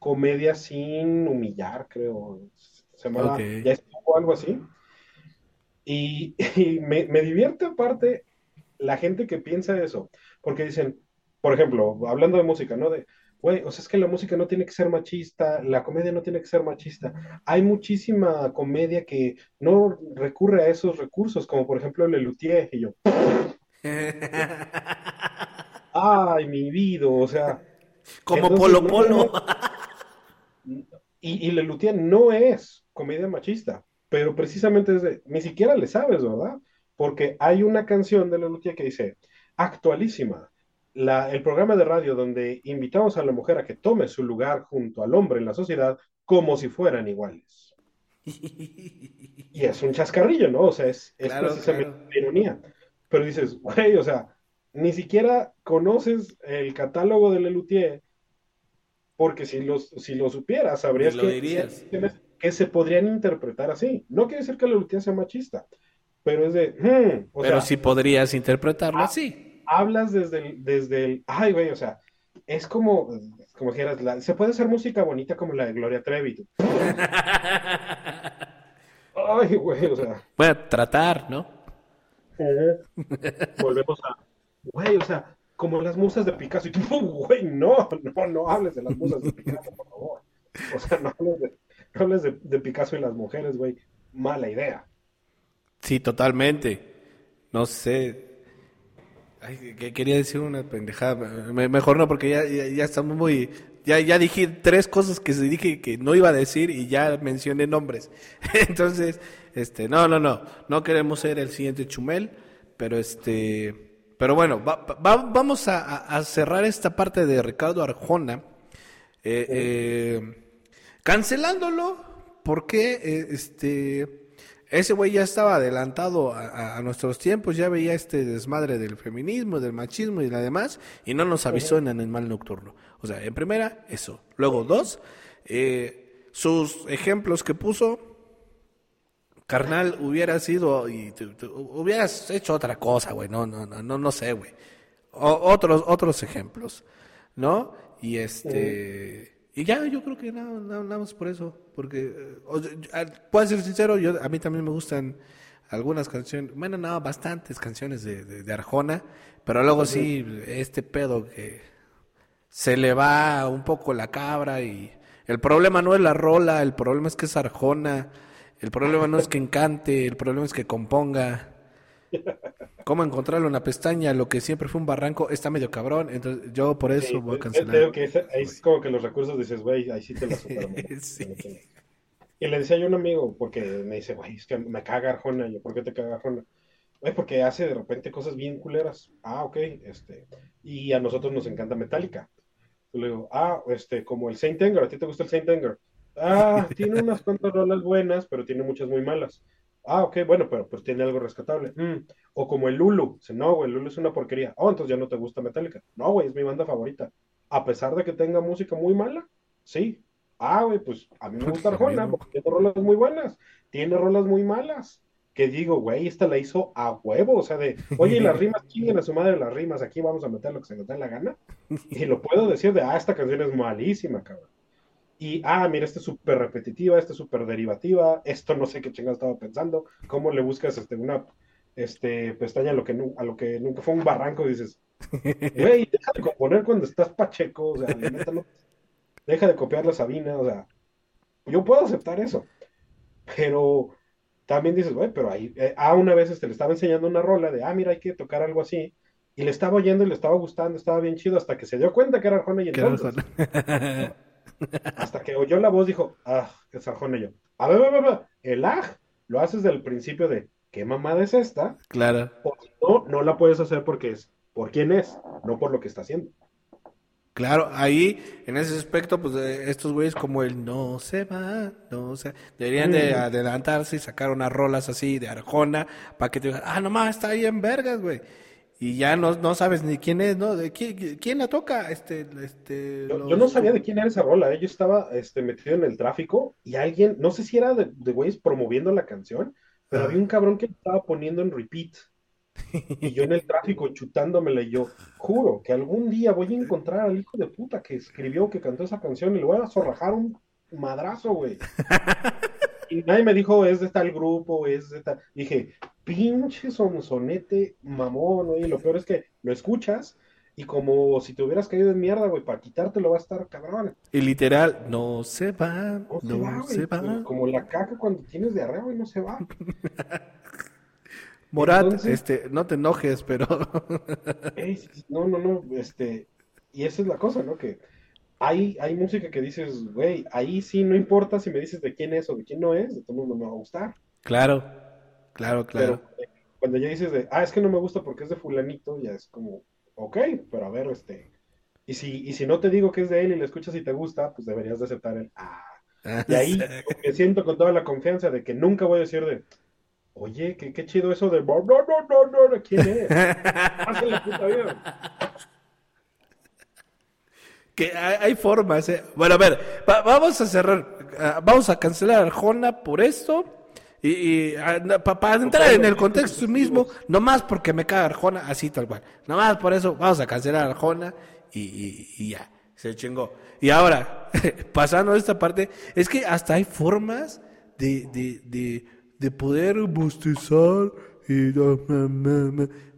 comedia sin humillar, creo. Se llama, ya estuvo algo así. [laughs] Y, me, me, divierte aparte la gente que piensa eso, porque dicen, por ejemplo, hablando de música, ¿no? De, güey, o sea, es que la música no tiene que ser machista, la comedia no tiene que ser machista. Hay muchísima comedia que no recurre a esos recursos, como por ejemplo Le Luthier, y yo. [laughs] Ay, mi vida, o sea. Como Polo Polo. y, y Le Luthier no es comedia machista, pero precisamente es de, ni siquiera le sabes, ¿verdad? Porque hay una canción de Le Luthier que dice, actualísima el programa de radio donde invitamos a la mujer a que tome su lugar junto al hombre en la sociedad como si fueran iguales. Y es un chascarrillo, ¿no? O sea, es, precisamente ironía. Pero dices, güey, o sea, ni siquiera conoces el catálogo de Lelutier, porque si, los, si lo supieras, sabrías que, que, se podrían interpretar así. No quiere decir que Lelutier sea machista, pero es de... Hmm, pero si podrías interpretarlo ah, así hablas desde el, desde el, ay, güey, o sea, es como, como dijeras, se puede hacer música bonita como la de Gloria Trevi. ay, güey, o sea. Bueno, tratar, ¿no? Volvemos a, güey, o sea, como las musas de Picasso. Y tú, güey, no, no, no hables de las musas de Picasso, por favor. O sea, no hables de, no hables de, de Picasso y las mujeres, güey. Mala idea. Sí, totalmente. No sé, que quería decir una pendejada. mejor no, porque ya, ya, estamos muy. Ya, ya dije tres cosas que dije que no iba a decir y ya mencioné nombres. [laughs] Entonces, este, no, no, no. No queremos ser el siguiente Chumel, pero este. Pero bueno, vamos a, cerrar esta parte de Ricardo Arjona. Eh, eh, cancelándolo, porque eh, este ese güey ya estaba adelantado a, nuestros tiempos, ya veía este desmadre del feminismo, del machismo y la demás, y no nos avisó en el mal nocturno. O sea, en primera, eso. Luego, dos, eh, sus ejemplos que puso, carnal, hubiera sido, y hubieras hecho otra cosa, güey, no, no, no, no, no sé, güey. Otros, otros ejemplos, ¿no? Y este... Y ya, yo creo que nada, nada, más por eso. Porque, eh, puedo ser sincero, yo, a mí también me gustan algunas canciones, bueno, no, bastantes canciones de, de, Arjona, pero luego sí, este pedo que se le va un poco la cabra y el problema no es la rola, el problema es que es Arjona, el problema no es que encante, el problema es que componga. Cómo encontrarlo en la pestaña, lo que siempre fue un barranco, está medio cabrón, entonces yo por eso voy a cancelar. Creo que es, como que los recursos dices, güey, ahí sí te lo [laughs] Y le decía yo a un amigo, porque me dice, güey, es que me caga Arjona, yo, ¿por qué te caga Arjona? Güey, porque hace de repente cosas bien culeras. Ah, ok, este, y a nosotros nos encanta Metallica. Yo le digo, ah, este, como el Saint Anger, ¿a ti te gusta el Saint Anger? Ah, tiene unas cuantas rolas buenas, pero tiene muchas muy malas. Ah, ok, bueno, pero pues tiene algo rescatable. Mm, o como el Lulu. No, güey, el Lulu es una porquería. Oh, entonces ya no te gusta Metallica. No, güey, es mi banda favorita. A pesar de que tenga música muy mala, sí. Ah, güey, pues a mí me gusta [laughs] Arjona porque tiene rolas muy buenas. Tiene rolas muy malas. Que digo, güey, esta la hizo a huevo. O sea, de, oye, las rimas, [laughs] chinguen a su madre las rimas. Aquí vamos a meter lo que se nos dé la gana. Y lo puedo decir de, ah, esta canción es malísima, cabrón y, ah, mira, esta es súper repetitiva, esta es súper derivativa, esto no sé qué chingado estaba pensando, cómo le buscas este, una este, pestaña a lo, que, a lo que nunca fue un barranco y dices, [laughs] güey, deja de componer cuando estás pacheco, o sea, deja de copiar la Sabina, o sea, yo puedo aceptar eso, pero también dices, güey, pero ahí, eh, ah, una vez este, le estaba enseñando una rola de, ah, mira, hay que tocar algo así, y le estaba oyendo y le estaba gustando, estaba bien chido, hasta que se dio cuenta que era Arjona y entonces... Hasta que oyó la voz, dijo, ah, qué sajón yo. A ver, a ver, a ver, el aj lo haces del principio de, ¿qué mamada es esta? Claro. no, no la puedes hacer porque es, ¿por quién es? no por lo que está haciendo. Claro, ahí, en ese aspecto, pues eh, estos güeyes como el no se va, no se... Deberían de Mm. adelantarse y sacar unas rolas así de Arjona para que te digan, ah, nomás está ahí en vergas, güey. Y ya no, no sabes ni quién es, ¿no? ¿De quién, quién la toca? Este, este, Yo, los- yo no sabía de quién era esa rola, ¿eh? Yo estaba este, metido en el tráfico y alguien, no sé si era de, de güeyes promoviendo la canción, pero Ah. había un cabrón que estaba poniendo en repeat. Y yo en el tráfico [laughs] chutándomela y yo, juro que algún día voy a encontrar al hijo de puta que escribió, que cantó esa canción y le voy a zorrajar un madrazo, güey. [laughs] Y nadie me dijo, es de tal grupo, es de tal... Dije, pinche sonsonete mamón, güey. Y lo peor es que lo escuchas y como si te hubieras caído en mierda, güey, para quitártelo va a estar cabrón. Y literal, no se va, No se no va, güey. se va. Como la caca cuando tienes diarrea, güey, no se va. [laughs] Morat, Entonces- este, no te enojes, pero... [laughs] No, no, no, este, y esa es la cosa, ¿no? Que hay, hay música que dices, güey, ahí sí no importa si me dices de quién es o de quién no es, de todo mundo me va a gustar. claro, claro, claro. Pero cuando ya dices de, ah, es que no me gusta porque es de fulanito, ya es como, ok, pero a ver, este, y si, y si no te digo que es de él y le escuchas y te gusta, pues deberías de aceptar el, ah, y ahí [laughs] me siento con toda la confianza de que nunca voy a decir de, oye, qué, qué chido eso de, no, no, no, no, no, ¿quién es? Pásale, puta vida. Que hay, hay formas, ¿eh? Bueno, a ver, va- vamos a cerrar, ah, vamos a cancelar a Arjona por esto. Y, y para entrar en el contexto mismo, nomás porque me caga Arjona, así tal cual. Nomás por eso vamos a cancelar a Arjona y, y- y ya, se chingó. Y ahora, [laughs] pasando a esta parte, es que hasta hay formas de, de, de, de poder bostezar y...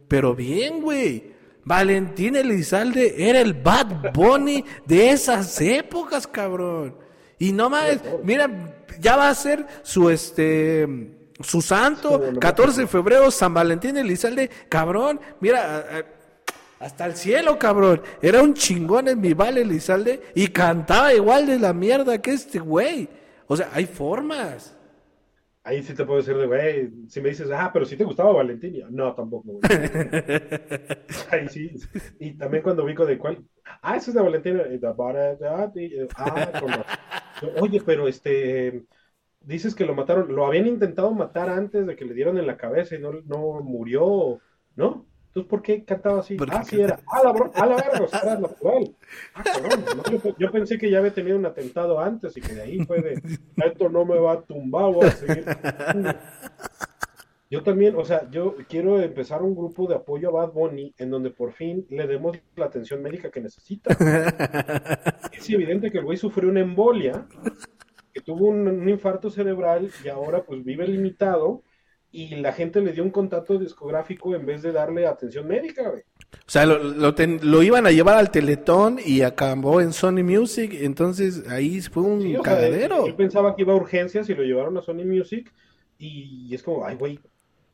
Pero bien, güey. Valentín Elizalde era el Bad Bunny de esas épocas, cabrón. Y no más, mira, ya va a ser su este su santo, 14 de febrero, San Valentín Elizalde, cabrón, mira, hasta el cielo, cabrón. Era un chingón en mi vale Elizalde y cantaba igual de la mierda que este güey. O sea, hay formas. Ahí sí te puedo decir de, güey, si me dices, ah, pero si te gustaba Valentín, no, tampoco, güey. [laughs] Ahí sí. Y también cuando ubico de cuál, ah, eso es de Valentín, eh, eh, ah. Oye, pero este, dices que lo mataron, lo habían intentado matar antes de que le dieron en la cabeza y no, no murió, ¿no? Entonces, ¿por qué cantaba así? ¿Por qué Ah, sí era, ah, la, bro- ah, la verga, o sea, era natural. Ah, cabrón, no, yo, yo pensé que ya había tenido un atentado antes y que de ahí fue de, esto no me va a tumbar, voy a seguir. Yo también, o sea, yo quiero empezar un grupo de apoyo a Bad Bunny en donde por fin le demos la atención médica que necesita. [laughs] Es evidente que el güey sufrió una embolia, que tuvo un, un infarto cerebral y ahora pues vive limitado y la gente le dio un contrato discográfico en vez de darle atención médica, güey. O sea, lo, lo, ten- lo iban a llevar al Teletón y acabó en Sony Music, entonces ahí fue un Sí, sea, cagadero. él pensaba que iba a urgencias y lo llevaron a Sony Music y es como, ay, güey,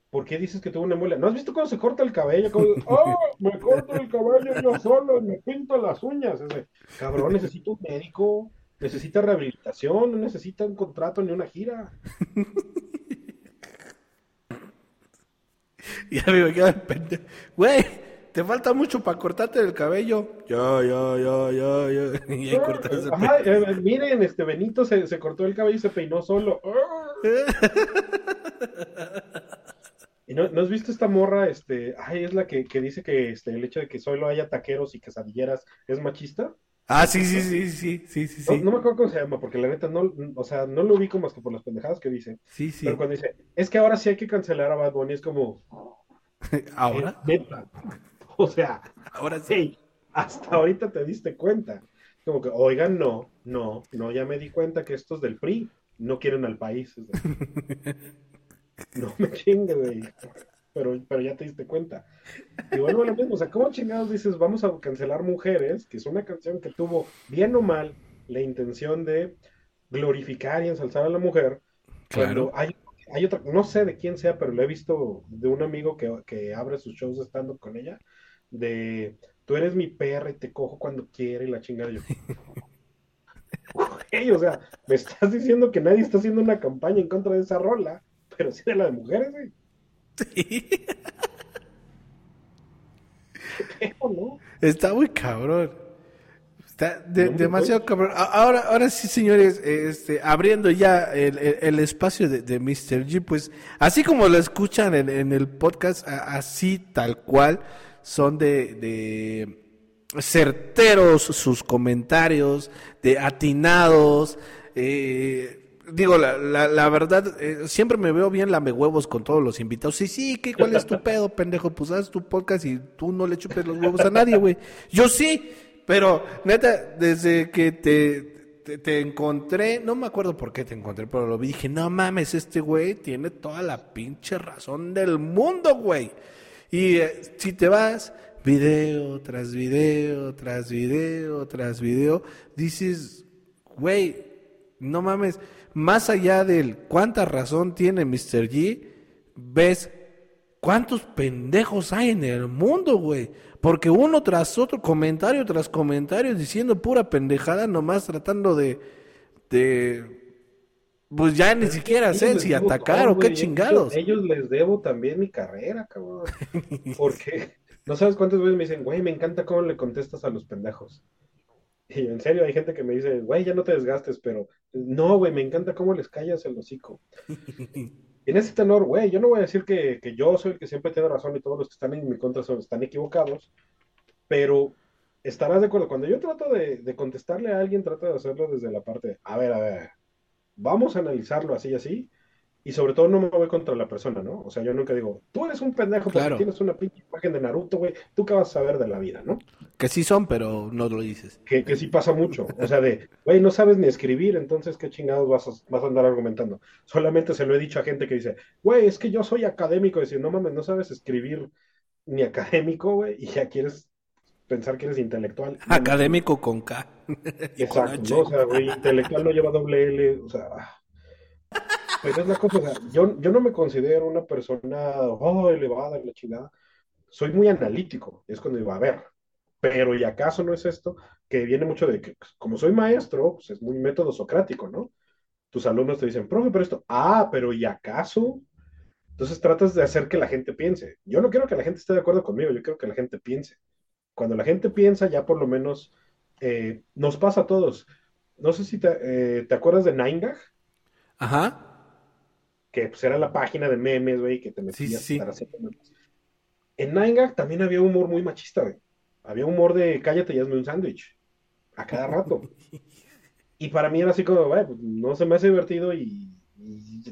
¿por qué dices que tuvo una embolia? ¿No has visto cómo se corta el cabello? Como, oh, [laughs] me corto el cabello yo solo, me pinto las uñas. Ese, cabrón, necesito un médico, necesita rehabilitación, no necesita un contrato ni una gira. [laughs] [laughs] Y ya me imagino el pendejo. Güey, te falta mucho para cortarte el cabello. Ya, ya, ya, ya, ya. [laughs] Y ahí cortas Ajá, eh, miren, este Benito se, se cortó el cabello y se peinó solo. [laughs] ¿Y no, no has visto esta morra? Este, ay, es la que, que dice que este, el hecho de que solo haya taqueros y quesadilleras es machista. Ah, sí, sí, sí, sí, sí, sí, No, sí. no me acuerdo cómo se llama, porque la neta no, o sea, no lo ubico más que por las pendejadas que dice. Sí, sí. Pero cuando dice, es que ahora sí hay que cancelar a Bad Bunny, es como, [laughs] Ahora, "Eh, neta. [laughs] O sea, ahora sí. hey, hasta ahorita te diste cuenta. Como que, oigan, no, no, no, ya me di cuenta que estos del PRI no quieren al país. [laughs] No me chingue, güey. Pero, pero ya te diste cuenta. Y vuelvo a lo mismo, o sea, ¿cómo chingados dices vamos a cancelar Mujeres? Que es una canción que tuvo, bien o mal, la intención de glorificar y ensalzar a la mujer. Claro. Hay, hay otra, no sé de quién sea, pero lo he visto de un amigo que, que abre sus shows estando con ella, de tú eres mi perra y te cojo cuando quiere y la chingada. Yo, Güey, o sea, me estás diciendo que nadie está haciendo una campaña en contra de esa rola, pero sí de la de mujeres, güey. Está muy cabrón. Está demasiado cabrón. Ahora, ahora sí, señores, este, abriendo ya el, espacio de, Mr. G, pues así como lo escuchan en, el podcast, así tal cual, son de, de certeros sus comentarios, de atinados. Eh, digo, la, la, verdad, eh, siempre me veo bien lame huevos con todos los invitados. Sí, sí, ¿qué, ¿cuál es tu pedo, pendejo? Pues haz tu podcast y tú no le chupes los huevos a nadie, güey. Yo sí, pero neta, desde que te, te, encontré, no me acuerdo por qué te encontré, pero lo vi dije, no mames, este güey tiene toda la pinche razón del mundo, güey. Y eh, si te vas video tras video, tras video, tras video, dices, güey, no mames, más allá del cuánta razón tiene Mr. G, ves cuántos pendejos hay en el mundo, güey. Porque uno tras otro, comentario tras comentario, diciendo pura pendejada, nomás tratando de, de pues ya ni siquiera sé si atacar o qué chingados. Ellos, les debo también mi carrera, cabrón. [laughs] Porque no sabes cuántas veces me dicen, güey, me encanta cómo le contestas a los pendejos. Y en serio, hay gente que me dice, güey, ya no te desgastes, pero no, güey, me encanta cómo les callas el hocico. [laughs] en ese tenor, güey, yo no voy a decir que, yo soy el que siempre tiene razón y todos los que están en mi contra son, están equivocados, pero estarás de acuerdo. Cuando yo trato de, de contestarle a alguien, trato de hacerlo desde la parte, a ver, a ver, vamos a analizarlo así y así, y sobre todo no me voy contra la persona, ¿no? O sea, yo nunca digo, tú eres un pendejo porque tienes una pinche imagen de Naruto, güey, tú qué vas a saber de la vida, ¿no? Que sí son, pero no lo dices. Que, que sí pasa mucho. O sea, de, güey, no sabes ni escribir, entonces qué chingados vas a, vas a andar argumentando. Solamente se lo he dicho a gente que dice, güey, es que yo soy académico. Decir, no mames, no sabes escribir ni académico, güey, y ya quieres pensar que eres intelectual. [laughs] Académico con K. [laughs] Exacto, o sea, güey, intelectual no lleva doble L, o sea. Pues es la cosa, yo, yo no me considero una persona oh, elevada la chingada. Soy muy analítico, es cuando digo, a ver, pero ¿y acaso no es esto? Que viene mucho de que, como soy maestro, pues es muy método socrático, ¿no? Tus alumnos te dicen, profe, pero esto, ah, pero ¿y acaso? Entonces tratas de hacer que la gente piense. Yo no quiero que la gente esté de acuerdo conmigo, yo quiero que la gente piense. Cuando la gente piensa, ya por lo menos eh, nos pasa a todos. No sé si te, eh, ¿te acuerdas de Nine Ajá que pues era la página de memes, güey, que te metías para hacer memes. En Nine también había humor muy machista, güey. Había humor de cállate y hazme un sándwich. A cada rato. [laughs] y para mí era así como, güey, pues no se me hace divertido y,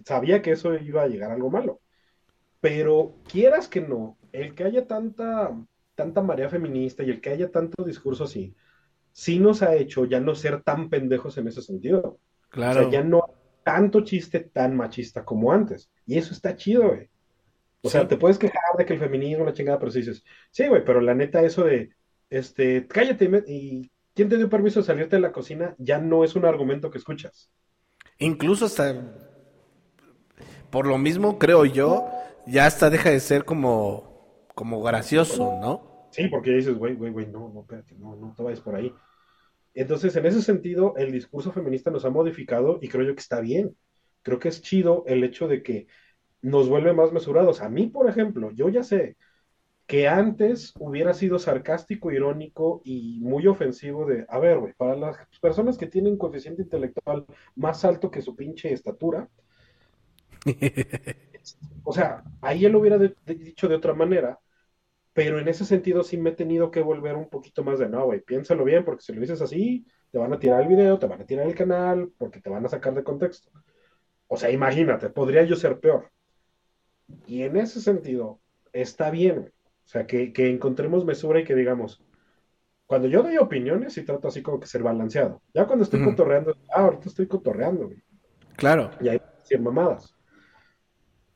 sabía que eso iba a llegar a algo malo. Pero quieras que no, el que haya tanta, tanta marea feminista y el que haya tanto discurso así, sí nos ha hecho ya no ser tan pendejos en ese sentido. Claro. O sea, ya no tanto chiste tan machista como antes. Y eso está chido, güey. O sea, te puedes quejar de que el feminismo, la chingada, pero si dices, sí, güey, pero la neta, eso de, este, cállate y ¿quién te dio permiso de salirte de la cocina? Ya no es un argumento que escuchas. Incluso hasta, por lo mismo, creo yo, ya hasta deja de ser como, como gracioso, ¿no? Sí, porque dices, güey, güey, güey, no, no, espérate, no, no te vayas por ahí. Entonces, en ese sentido, el discurso feminista nos ha modificado y creo yo que está bien. Creo que es chido el hecho de que nos vuelve más mesurados. A mí, por ejemplo, yo ya sé que antes hubiera sido sarcástico, irónico y muy ofensivo de, a ver, güey, para las personas que tienen coeficiente intelectual más alto que su pinche estatura, [laughs] o sea, ahí él lo hubiera dicho de otra manera, pero en ese sentido sí me he tenido que volver un poquito más de no, güey, piénsalo bien, porque si lo dices así, te van a tirar el video, te van a tirar el canal, porque te van a sacar de contexto. O sea, imagínate, podría yo ser peor. Y en ese sentido, está bien, o sea, que, encontremos mesura y que digamos, cuando yo doy opiniones, y trato así como que ser balanceado. Ya cuando estoy cotorreando, ah, ahorita estoy cotorreando, güey. Claro. Y hay 100 mamadas.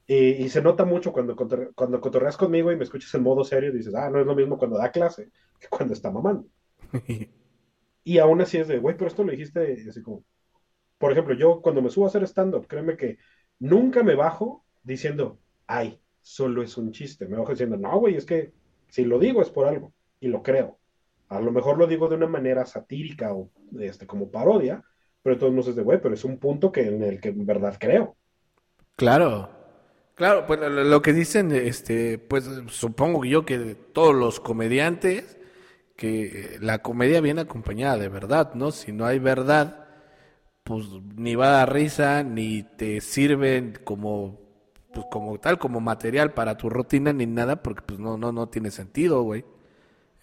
Y, se nota mucho cuando, cuando cotorreas conmigo y me escuchas en modo serio dices, ah, no es lo mismo cuando da clase que cuando está mamando. [laughs] y aún así es de, güey, pero esto lo dijiste así como. Por ejemplo, yo cuando me subo a hacer stand-up, créeme que nunca me bajo diciendo, ay, solo es un chiste. Me bajo diciendo, no, güey, es que si lo digo es por algo y lo creo. A lo mejor lo digo de una manera satírica o este, como parodia, pero todos nos es de, güey, pero es un punto que, en el que en verdad creo. Claro, Claro, pues lo que dicen, este, pues supongo yo que todos los comediantes que la comedia viene acompañada de verdad, ¿no? Si no hay verdad, pues ni va a dar risa, ni te sirven como, pues como tal, como material para tu rutina, ni nada, porque pues no, no, no tiene sentido, güey.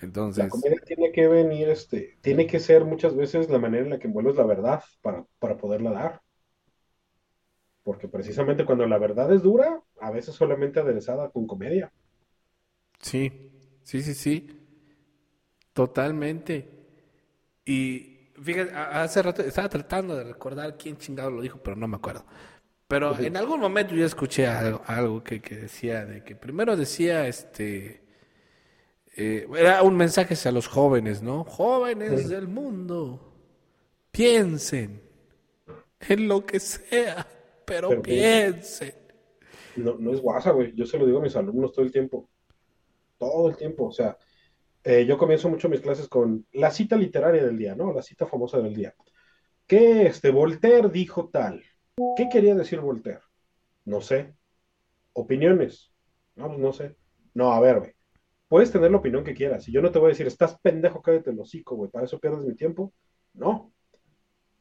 Entonces. La comedia tiene que venir, este, tiene que ser muchas veces la manera en la que envuelves la verdad para, para poderla dar. Porque precisamente cuando la verdad es dura, a veces solamente aderezada con comedia. Sí, sí, sí, sí. Totalmente. Y fíjate, hace rato estaba tratando de recordar quién chingado lo dijo, pero no me acuerdo. Pero en algún momento yo escuché algo, que, que, decía, de que primero decía, este, eh, era un mensaje hacia los jóvenes, ¿no? Jóvenes del mundo, piensen en lo que sea pero, piense. No, no es guasa, güey. Yo se lo digo a mis alumnos todo el tiempo. Todo el tiempo. O sea, eh, yo comienzo mucho mis clases con la cita literaria del día, ¿no? La cita famosa del día. ¿Qué este Voltaire dijo tal? ¿Qué quería decir Voltaire? No sé. ¿Opiniones? No, pues no sé. No, a ver, güey. Puedes tener la opinión que quieras. Y yo no te voy a decir, estás pendejo, cállate el hocico, güey. ¿Para eso pierdes mi tiempo? No.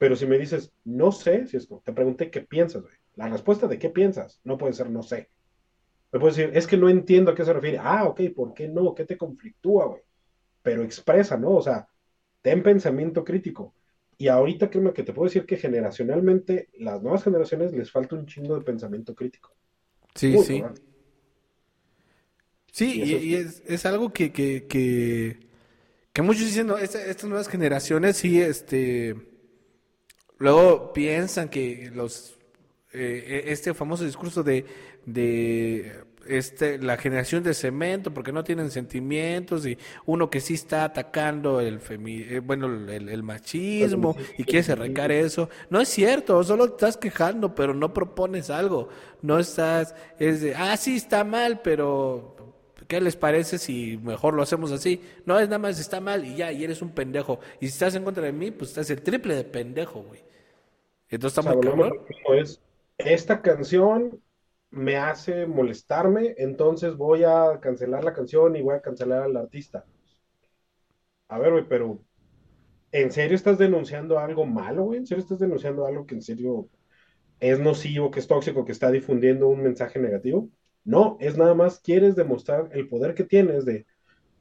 Pero si me dices, no sé, si esto, te pregunté qué piensas, güey. La respuesta de qué piensas no puede ser no sé. Me puedes decir, es que no entiendo a qué se refiere. Ah, ok, ¿por qué no? ¿Qué te conflictúa, güey? Pero expresa, ¿no? O sea, ten pensamiento crítico. Y ahorita créeme que te puedo decir que generacionalmente, las nuevas generaciones les falta un chingo de pensamiento crítico. Sí, sí. Sí, y, es, algo que, que, que, muchos dicen, no, estas nuevas generaciones sí, este Luego piensan que los eh, este famoso discurso de, de este, la generación de cemento porque no tienen sentimientos y uno que sí está atacando el eh, bueno el, machismo y quiere arrancar eso no es cierto solo estás quejando pero no propones algo no estás es de ah sí está mal pero ¿Qué les parece si mejor lo hacemos así? No, es nada más está mal y ya, y eres un pendejo. Y si estás en contra de mí, pues estás el triple de pendejo, güey. Entonces es, esta canción me hace molestarme, entonces voy a cancelar la canción y voy a cancelar al artista. A ver, güey, pero ¿en serio estás denunciando algo malo, güey? ¿En serio estás denunciando algo que en serio es nocivo, que es tóxico, que está difundiendo un mensaje negativo? No, es nada más quieres demostrar el poder que tienes de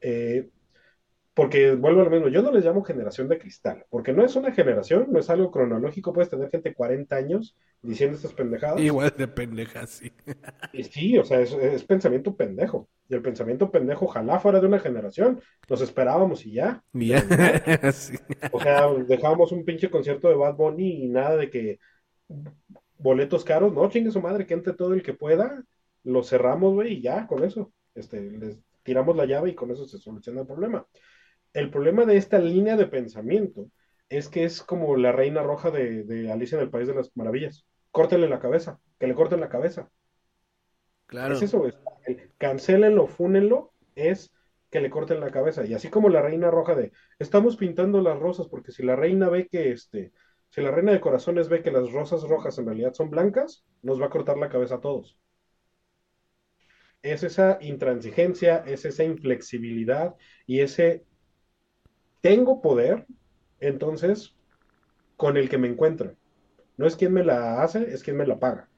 eh, porque vuelvo a lo mismo, yo no les llamo generación de cristal, porque no es una generación, no es algo cronológico, puedes tener gente 40 años diciendo estas pendejadas. Igual de pendejas, sí. Y sí, o sea, es, pensamiento pendejo. Y el pensamiento pendejo, ojalá fuera de una generación, nos esperábamos y ya. Ya. [laughs] O sea, dejábamos un pinche concierto de Bad Bunny y nada de que boletos caros, no, chingue su madre, que entre todo el que pueda, lo cerramos, güey, y ya, con eso. Este, les tiramos la llave y con eso se soluciona el problema el problema de esta línea de pensamiento es que es como la reina roja de, Alicia en el País de las Maravillas. Córtenle la cabeza, que le corten la cabeza. Claro. Es eso, es, cancelenlo, fúnenlo, es que le corten la cabeza. Y así como la reina roja de, estamos pintando las rosas, porque si la reina ve que este, si la reina de corazones ve que las rosas rojas en realidad son blancas, nos va a cortar la cabeza a todos. Es esa intransigencia, es esa inflexibilidad y ese tengo poder, entonces, con el que me encuentro. No es quien me la hace, es quien me la paga.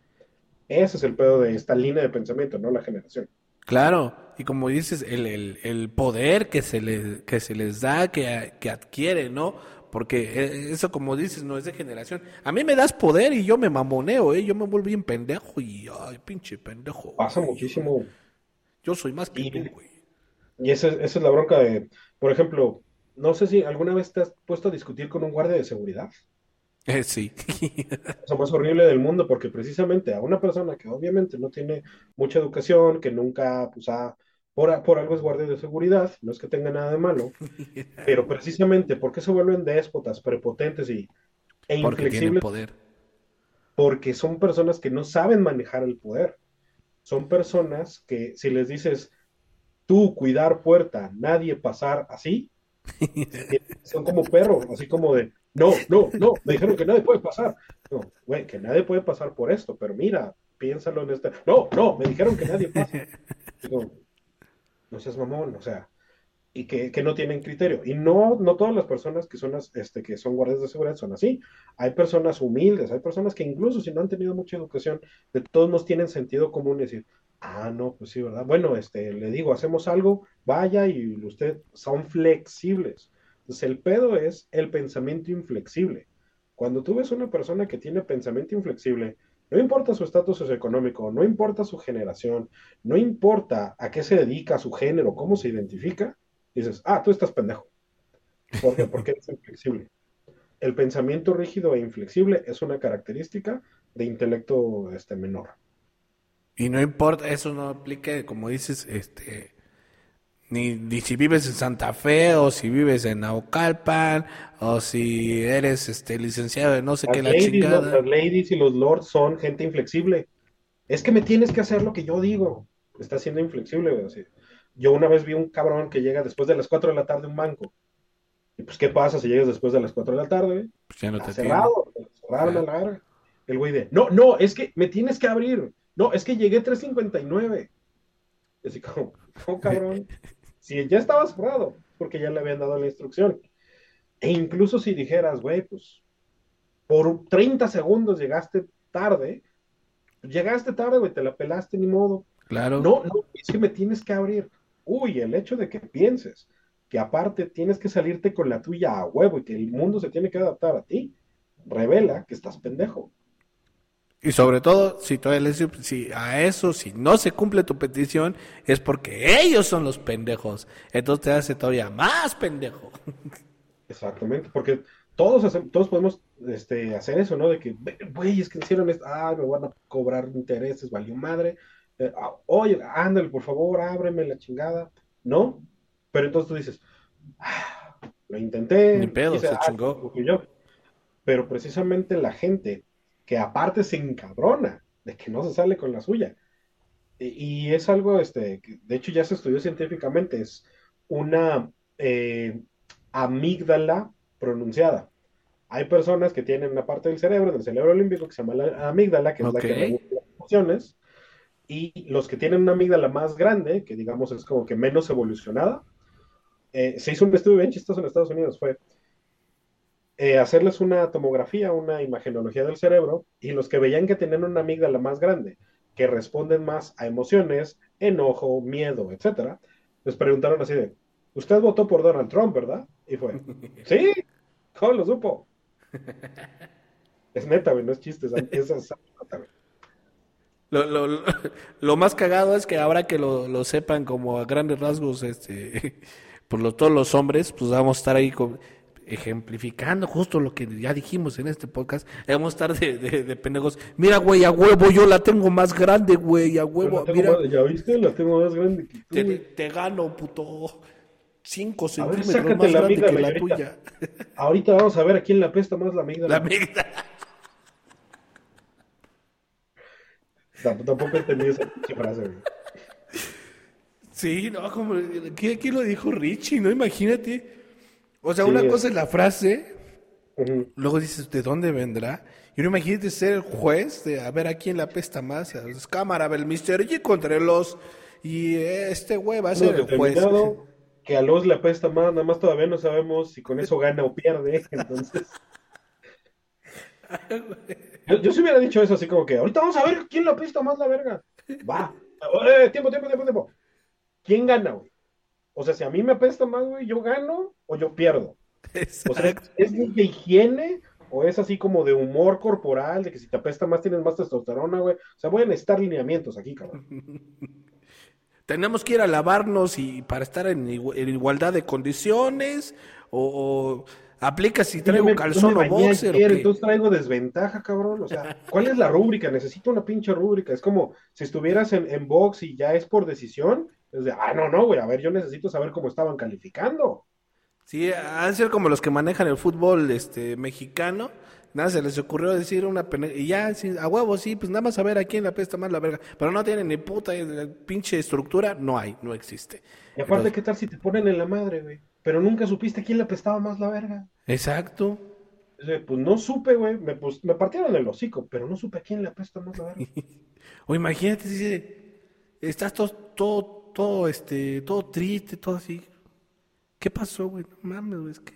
Ese es el pedo de esta línea de pensamiento, no la generación. Claro, y como dices, el, poder que se, les, que se les da, que, que adquiere, ¿no? Porque e, eso, como dices, no es de generación. A mí me das poder y yo me mamoneo, ¿eh? Yo me vuelvo bien pendejo y, ay, pinche pendejo. Pasa muchísimo. Yo soy más que tú, güey. Y esa, esa es la bronca de, por ejemplo, no sé si alguna vez te has puesto a discutir con un guardia de seguridad. Eh, sí. [laughs] Es lo más horrible del mundo porque precisamente a una persona que obviamente no tiene mucha educación, que nunca, pues, ha, por, por algo es guardia de seguridad, no es que tenga nada de malo, [laughs] pero precisamente porque se vuelven déspotas, prepotentes y, e inflexibles. poder. Porque son personas que no saben manejar el poder. Son personas que si les dices, tú cuidar puerta, nadie pasar así, [laughs] son como perros, así como de, no, no, no, me dijeron que nadie puede pasar. No, güey, que nadie puede pasar por esto, pero mira, piénsalo en este. No, no, me dijeron que nadie pasa. no seas mamón, o sea, y que, que, no tienen criterio. Y no, no todas las personas que son, este, que son guardias de seguridad son así. Hay personas humildes, hay personas que incluso si no han tenido mucha educación, de todos nos tienen sentido común y decir, ah, no, pues sí, ¿verdad? Bueno, este, le digo, hacemos algo, vaya y usted, son flexibles. Entonces el pedo es el pensamiento inflexible. Cuando tú ves una persona que tiene pensamiento inflexible, no importa su estatus socioeconómico, no importa su generación, no importa a qué se dedica, su género, cómo se identifica, dices, ah, tú estás pendejo. ¿Por qué? Porque eres inflexible. El pensamiento rígido e inflexible es una característica de intelecto este, menor. Y no importa, eso no aplica, como dices, este, ni, ni, si vives en Santa Fe o si vives en Naucalpan o si eres este licenciado de no sé qué la chingada. Las ladies y los lords son gente inflexible. Es que me tienes que hacer lo que yo digo. Está siendo inflexible, güey. Así. Yo una vez vi un cabrón que llega después de las 4 de la tarde a un banco. Y pues, ¿qué pasa si llegas después de las 4 de la tarde? Pues ya no te cerrado, cerraron a la verga. El güey de, no, no, es que me tienes que abrir. No, es que llegué 3.59. Así como, oh, cabrón. [laughs] si ya estaba cerrado, porque ya le habían dado la instrucción. E incluso si dijeras, güey, pues por 30 segundos llegaste tarde, llegaste tarde, güey, te la pelaste ni modo. Claro. No, no, es que me tienes que abrir uy, el hecho de que pienses que aparte tienes que salirte con la tuya a huevo y que el mundo se tiene que adaptar a ti, revela que estás pendejo. Y sobre todo, si, si a eso, si no se cumple tu petición, es porque ellos son los pendejos. Entonces te hace todavía más pendejo. Exactamente, porque todos, todos podemos este, hacer eso, ¿no? De que, güey, es que hicieron esto, ah, me van a cobrar intereses, valió madre. Eh, ah, oye, ándale, por favor, ábreme la chingada. No, pero entonces tú dices, ah, lo intenté. Ni pedo, se ah, chingó. Yo. Pero precisamente la gente que aparte se encabrona de que no se sale con la suya. Y, es algo, este, que de hecho ya se estudió científicamente, es una eh, amígdala pronunciada. Hay personas que tienen una parte del cerebro, del cerebro límbico, que se llama la amígdala, que es la que regula las emociones, y los que tienen una amígdala más grande, que digamos es como que menos evolucionada, eh, se hizo un estudio bien chistoso en Estados Unidos, fue eh, hacerles una tomografía, una imagenología del cerebro, y los que veían que tenían una amígdala más grande, que responden más a emociones, enojo, miedo, etcétera, les preguntaron así de, usted votó por Donald Trump, ¿verdad? Y fue, [laughs] sí, ¿cómo lo supo? es neta, güey, no es chiste, es, es, lo, lo, lo, más cagado es que ahora que lo, lo sepan como a grandes rasgos, este, [laughs] por lo, todos los hombres, pues vamos a estar ahí ejemplificando justo lo que ya dijimos en este podcast. Vamos a estar de, de, pendejos. Mira, güey, a huevo, yo la tengo más grande, güey, a huevo. Mira, ¿Ya viste? La tengo más grande que tú. Te, te gano, puto. Cinco centímetros más grande que la tuya. [laughs] Ahorita vamos a ver a quién le apesta más la amígdala. La [laughs] amígdala. Tampoco entendí esa frase, Sí, no, como aquí, lo dijo Richie, ¿no? Imagínate. O sea, una cosa es la frase, luego dices, ¿de dónde vendrá? Y uno imagínate ser el juez de a ver a quién la apesta más. Es cámara, el Mr. G contra los. Y este güey va a ser el juez. [laughs] Que a los le apesta más, nada más todavía no sabemos si con eso gana o pierde. [laughs] Entonces. Yo, yo se hubiera dicho eso así como que, ahorita vamos a ver quién la apesta más la verga. Va. Eh, tiempo, tiempo, tiempo, tiempo. ¿Quién gana, güey? O sea, si a mí me apesta más, güey, ¿yo gano o yo pierdo? O sea, ¿es de higiene o es así como de humor corporal, de que si te apesta más tienes más testosterona, güey? O sea, voy a necesitar lineamientos aquí, cabrón. [laughs] Tenemos que ir a lavarnos y para estar en, igualdad de condiciones o Aplica si traigo calzón o boxer. Entonces traigo desventaja, cabrón. O sea, [laughs] ¿cuál es la rúbrica? Necesito una pinche rúbrica. Es como si estuvieras en, en box y ya es por decisión. Es de, ah, no, no, güey, a ver, yo necesito saber cómo estaban calificando. Sí, han ser como los que manejan el fútbol este mexicano. Nada, se les ocurrió decir una pena. Y ya, a huevo, sí, pues nada más a ver a quién le apesta más la verga. Pero no tienen ni puta pinche estructura, no hay, no existe. Y aparte, ¿qué tal si te ponen en la madre, güey? Pero nunca supiste quién le apestaba más la verga. Exacto. Pues no supe, güey. Me, pues, me partieron el hocico, pero no supe a quién le apesta más la verga. [laughs] o imagínate, dice, estás todo, todo, todo, este, todo triste, todo así. ¿Qué pasó, güey? No mames, güey, es que.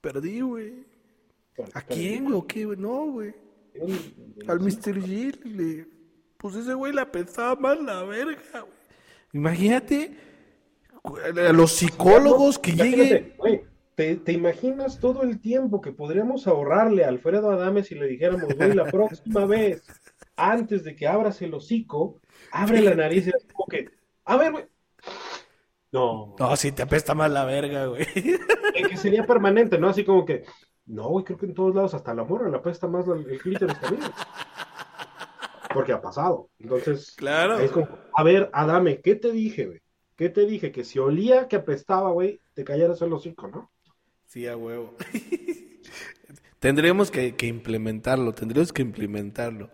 Perdí, güey. ¿A quién, güey? ¿O qué, güey? No, güey. Al Mr. G, le... pues ese güey la pensaba más la verga, güey. Imagínate a los psicólogos que lleguen. Güey, ¿te, ¿te, imaginas todo el tiempo que podríamos ahorrarle a Alfredo Adame si le dijéramos, güey, la próxima vez, antes de que abras el hocico, abre la nariz y como que, a ver, güey. No. No, si te apesta más la verga, güey. Que sería permanente, ¿no? Así como que, no, güey, creo que en todos lados, hasta la morra, la apesta más el clítoris también. Porque ha pasado. Entonces, claro. es como, a ver, Adame, ¿qué te dije, güey? ¿Qué te dije? Que si olía que apestaba, güey, te callaras el hocico, ¿no? Sí, a huevo. [laughs] tendríamos que, que, implementarlo, tendríamos que implementarlo.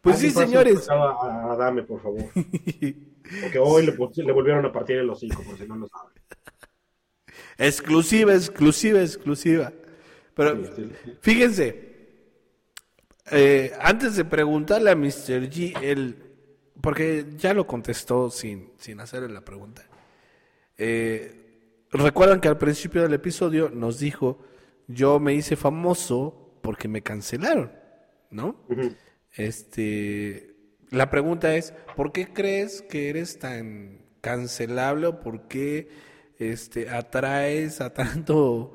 Pues sí, señores. A, Adame, por favor. [laughs] Porque hoy le, le, volvieron a partir el hocico, por si no lo saben. Exclusiva, exclusiva, exclusiva. Pero fíjense, eh, antes de preguntarle a Mr. G, él, porque ya lo contestó sin, sin hacerle la pregunta. Eh, Recuerdan que al principio del episodio nos dijo, yo me hice famoso porque me cancelaron, ¿no? Este, la pregunta es, ¿por qué crees que eres tan cancelable o por qué este, atraes a tanto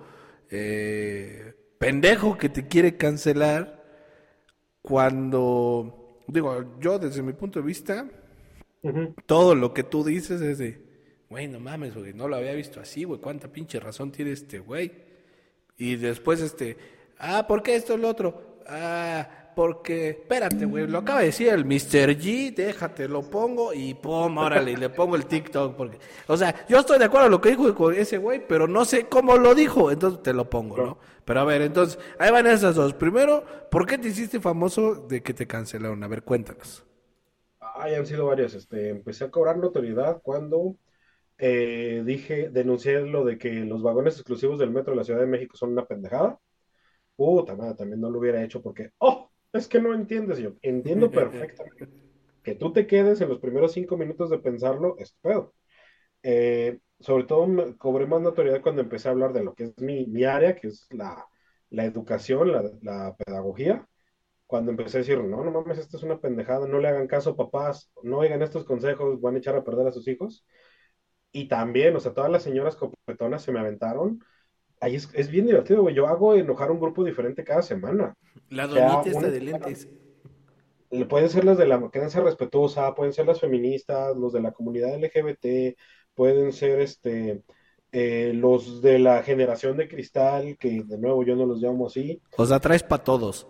eh, pendejo que te quiere cancelar cuando, digo, yo desde mi punto de vista, todo lo que tú dices es de, güey, no mames, güey, no lo había visto así, güey, cuánta pinche razón tiene este güey. Y después, este, ah, ¿por qué esto es lo otro? Ah, porque, espérate, güey, lo acaba de decir el Mr. G, déjate, lo pongo y pum, órale, y le pongo el TikTok. Porque, o sea, yo estoy de acuerdo con lo que dijo ese güey, pero no sé cómo lo dijo, entonces te lo pongo, ¿no? Pero a ver, entonces, ahí van esas dos. Primero, ¿por qué te hiciste famoso de que te cancelaron? A ver, cuéntanos. Ay, han sido varias. Este, empecé a cobrar notoriedad cuando eh, dije, denuncié lo de que los vagones exclusivos del metro de la Ciudad de México son una pendejada. Puta madre, también no lo hubiera hecho porque, ¡oh! Es que no entiendes, yo entiendo [laughs] perfectamente. Que tú te quedes en los primeros cinco minutos de pensarlo, es pedo. Eh, sobre todo me cobré más notoriedad cuando empecé a hablar de lo que es mi, mi área, que es la, la educación, la, la, pedagogía. Cuando empecé a decir, no, no mames, esto es una pendejada, no le hagan caso papás, no oigan estos consejos, van a echar a perder a sus hijos. Y también, o sea, todas las señoras copetonas se me aventaron ahí es, bien divertido, güey. Yo hago enojar un grupo diferente cada semana. La doñita esta de lentes. Pueden ser las de la crianza respetuosa, pueden ser las feministas, los de la comunidad LGBT, pueden ser este eh, los de la generación de cristal, que de nuevo yo no los llamo así. Os atraes para todos.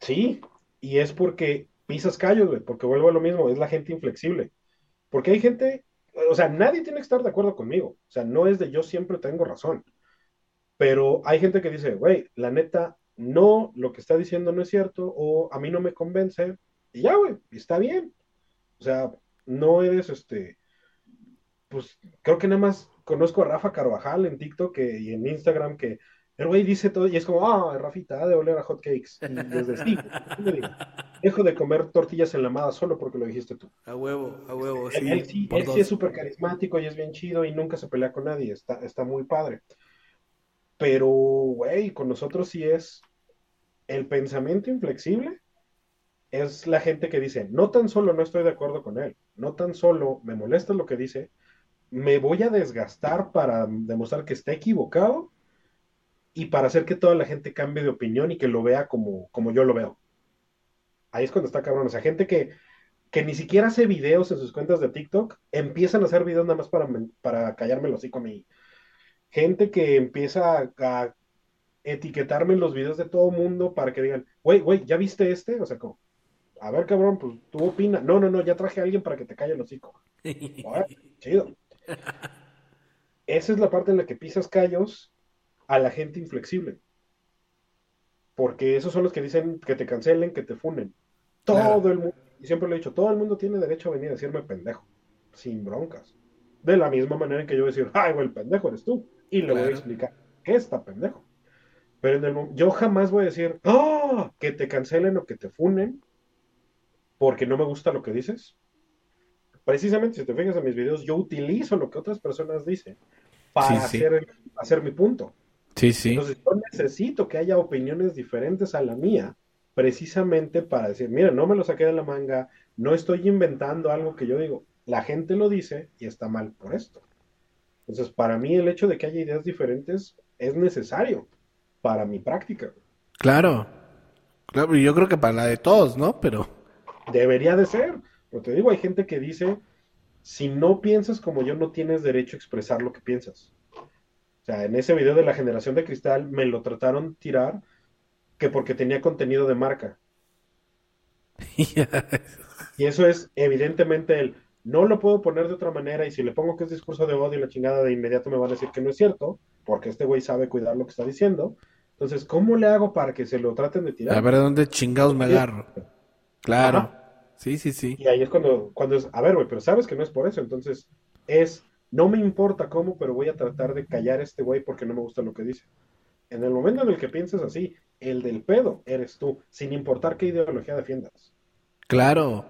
Sí, y es porque pisas callos, güey, porque vuelvo a lo mismo, es la gente inflexible. Porque hay gente, o sea, nadie tiene que estar de acuerdo conmigo. O sea, no es de yo siempre tengo razón. Pero hay gente que dice, güey, la neta, no, lo que está diciendo no es cierto, o a mí no me convence, y ya, güey, está bien. O sea, no eres este, pues creo que nada más conozco a Rafa Carvajal en TikTok y en Instagram que el güey dice todo y es como, ah, Rafita, ha de oler a hot cakes. Y desde sí, dejo de comer tortillas enlamadas solo porque lo dijiste tú. A huevo, a huevo, sí. Él, sí, él sí es súper carismático y es bien chido y nunca se pelea con nadie, está, está muy padre. Pero, güey, con nosotros sí es el pensamiento inflexible. Es la gente que dice, no tan solo no estoy de acuerdo con él, no tan solo me molesta lo que dice, me voy a desgastar para demostrar que está equivocado y para hacer que toda la gente cambie de opinión y que lo vea como, como yo lo veo. Ahí es cuando está cabrón. O sea, gente que, que ni siquiera hace videos en sus cuentas de TikTok, empiezan a hacer videos nada más para, para callarme los hocico a gente que empieza a, etiquetarme en los videos de todo mundo para que digan, güey, güey, ¿ya viste este? O sea, como, a ver, cabrón, pues tú opinas. No, no, no, ya traje a alguien para que te calle el hocico. [laughs] chido. Esa es la parte en la que pisas callos a la gente inflexible. Porque esos son los que dicen que te cancelen, que te funen. Todo el mundo, y siempre lo he dicho, todo el mundo tiene derecho a venir a decirme pendejo, sin broncas. De la misma manera en que yo voy a decir, ay, güey, el pendejo eres tú y le voy a explicar qué está pendejo. Pero en el yo jamás voy a decir, ¡ah! que te cancelen o que te funen porque no me gusta lo que dices. Precisamente, si te fijas en mis videos, yo utilizo lo que otras personas dicen para Sí, sí. Hacer, hacer mi punto. Sí, sí. Entonces yo necesito que haya opiniones diferentes a la mía, precisamente para decir, mira, no me lo saqué de la manga, no estoy inventando algo que yo digo, la gente lo dice y está mal por esto. Entonces, para mí el hecho de que haya ideas diferentes es necesario para mi práctica. Claro. Claro, y yo creo que para la de todos, ¿no? Pero. Debería de ser. Pero te digo, hay gente que dice, si no piensas como yo, no tienes derecho a expresar lo que piensas. O sea, en ese video de la generación de cristal me lo trataron tirar que porque tenía contenido de marca. [laughs] Y eso es evidentemente el, no lo puedo poner de otra manera y si le pongo que es discurso de odio y la chingada de inmediato me van a decir que no es cierto, porque este güey sabe cuidar lo que está diciendo. Entonces, ¿cómo le hago para que se lo traten de tirar? A ver dónde chingados me agarro. Claro. Ajá. Sí, sí, sí. Y ahí es cuando, cuando es, a ver, güey, pero sabes que no es por eso. Entonces, es, no me importa cómo, pero voy a tratar de callar a este güey porque no me gusta lo que dice. En el momento en el que pienses así, el del pedo eres tú, sin importar qué ideología defiendas. Claro.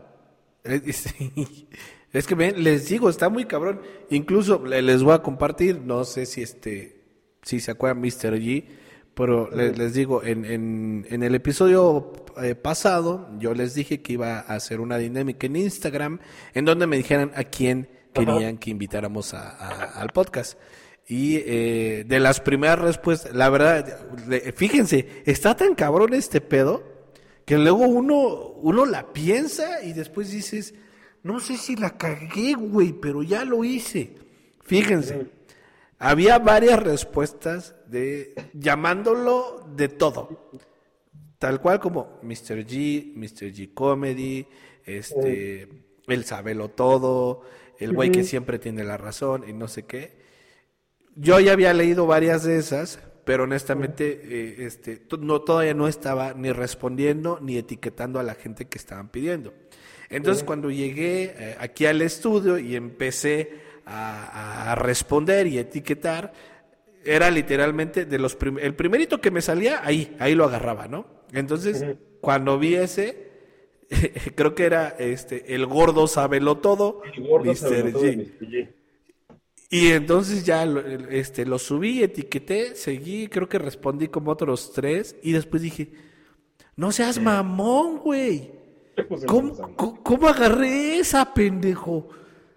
[laughs] Sí. Es que ven, les digo, está muy cabrón. Incluso le- les voy a compartir, no sé si este, si se acuerdan Mr. G, pero le- les digo, en, en, en el episodio eh, pasado, yo les dije que iba a hacer una dinámica en Instagram, en donde me dijeran a quién querían que invitáramos a- a- al podcast. Y eh, de las primeras respuestas, la verdad, fíjense, está tan cabrón este pedo que luego uno, uno la piensa y después dices, no sé si la cagué, güey, pero ya lo hice. Fíjense, había varias respuestas de llamándolo de todo. Tal cual como Mr. G, Mr. G Comedy, este, el sabelo todo, el güey que siempre tiene la razón y no sé qué. Yo ya había leído varias de esas, pero honestamente eh, este, no, todavía no estaba ni respondiendo ni etiquetando a la gente que estaban pidiendo. Entonces cuando llegué eh, aquí al estudio y empecé a, a responder y etiquetar, era literalmente de los prim- el primerito que me salía, ahí, ahí lo agarraba, ¿no? Entonces, cuando vi ese, [laughs] creo que era este el gordo sabelo todo, gordo Mr. G. de Mr. G. Y entonces ya lo, este, lo subí, etiqueté, seguí, creo que respondí como otros tres y después dije, no seas mamón, güey. Pues, ¿Cómo, cómo- agarré esa, pendejo?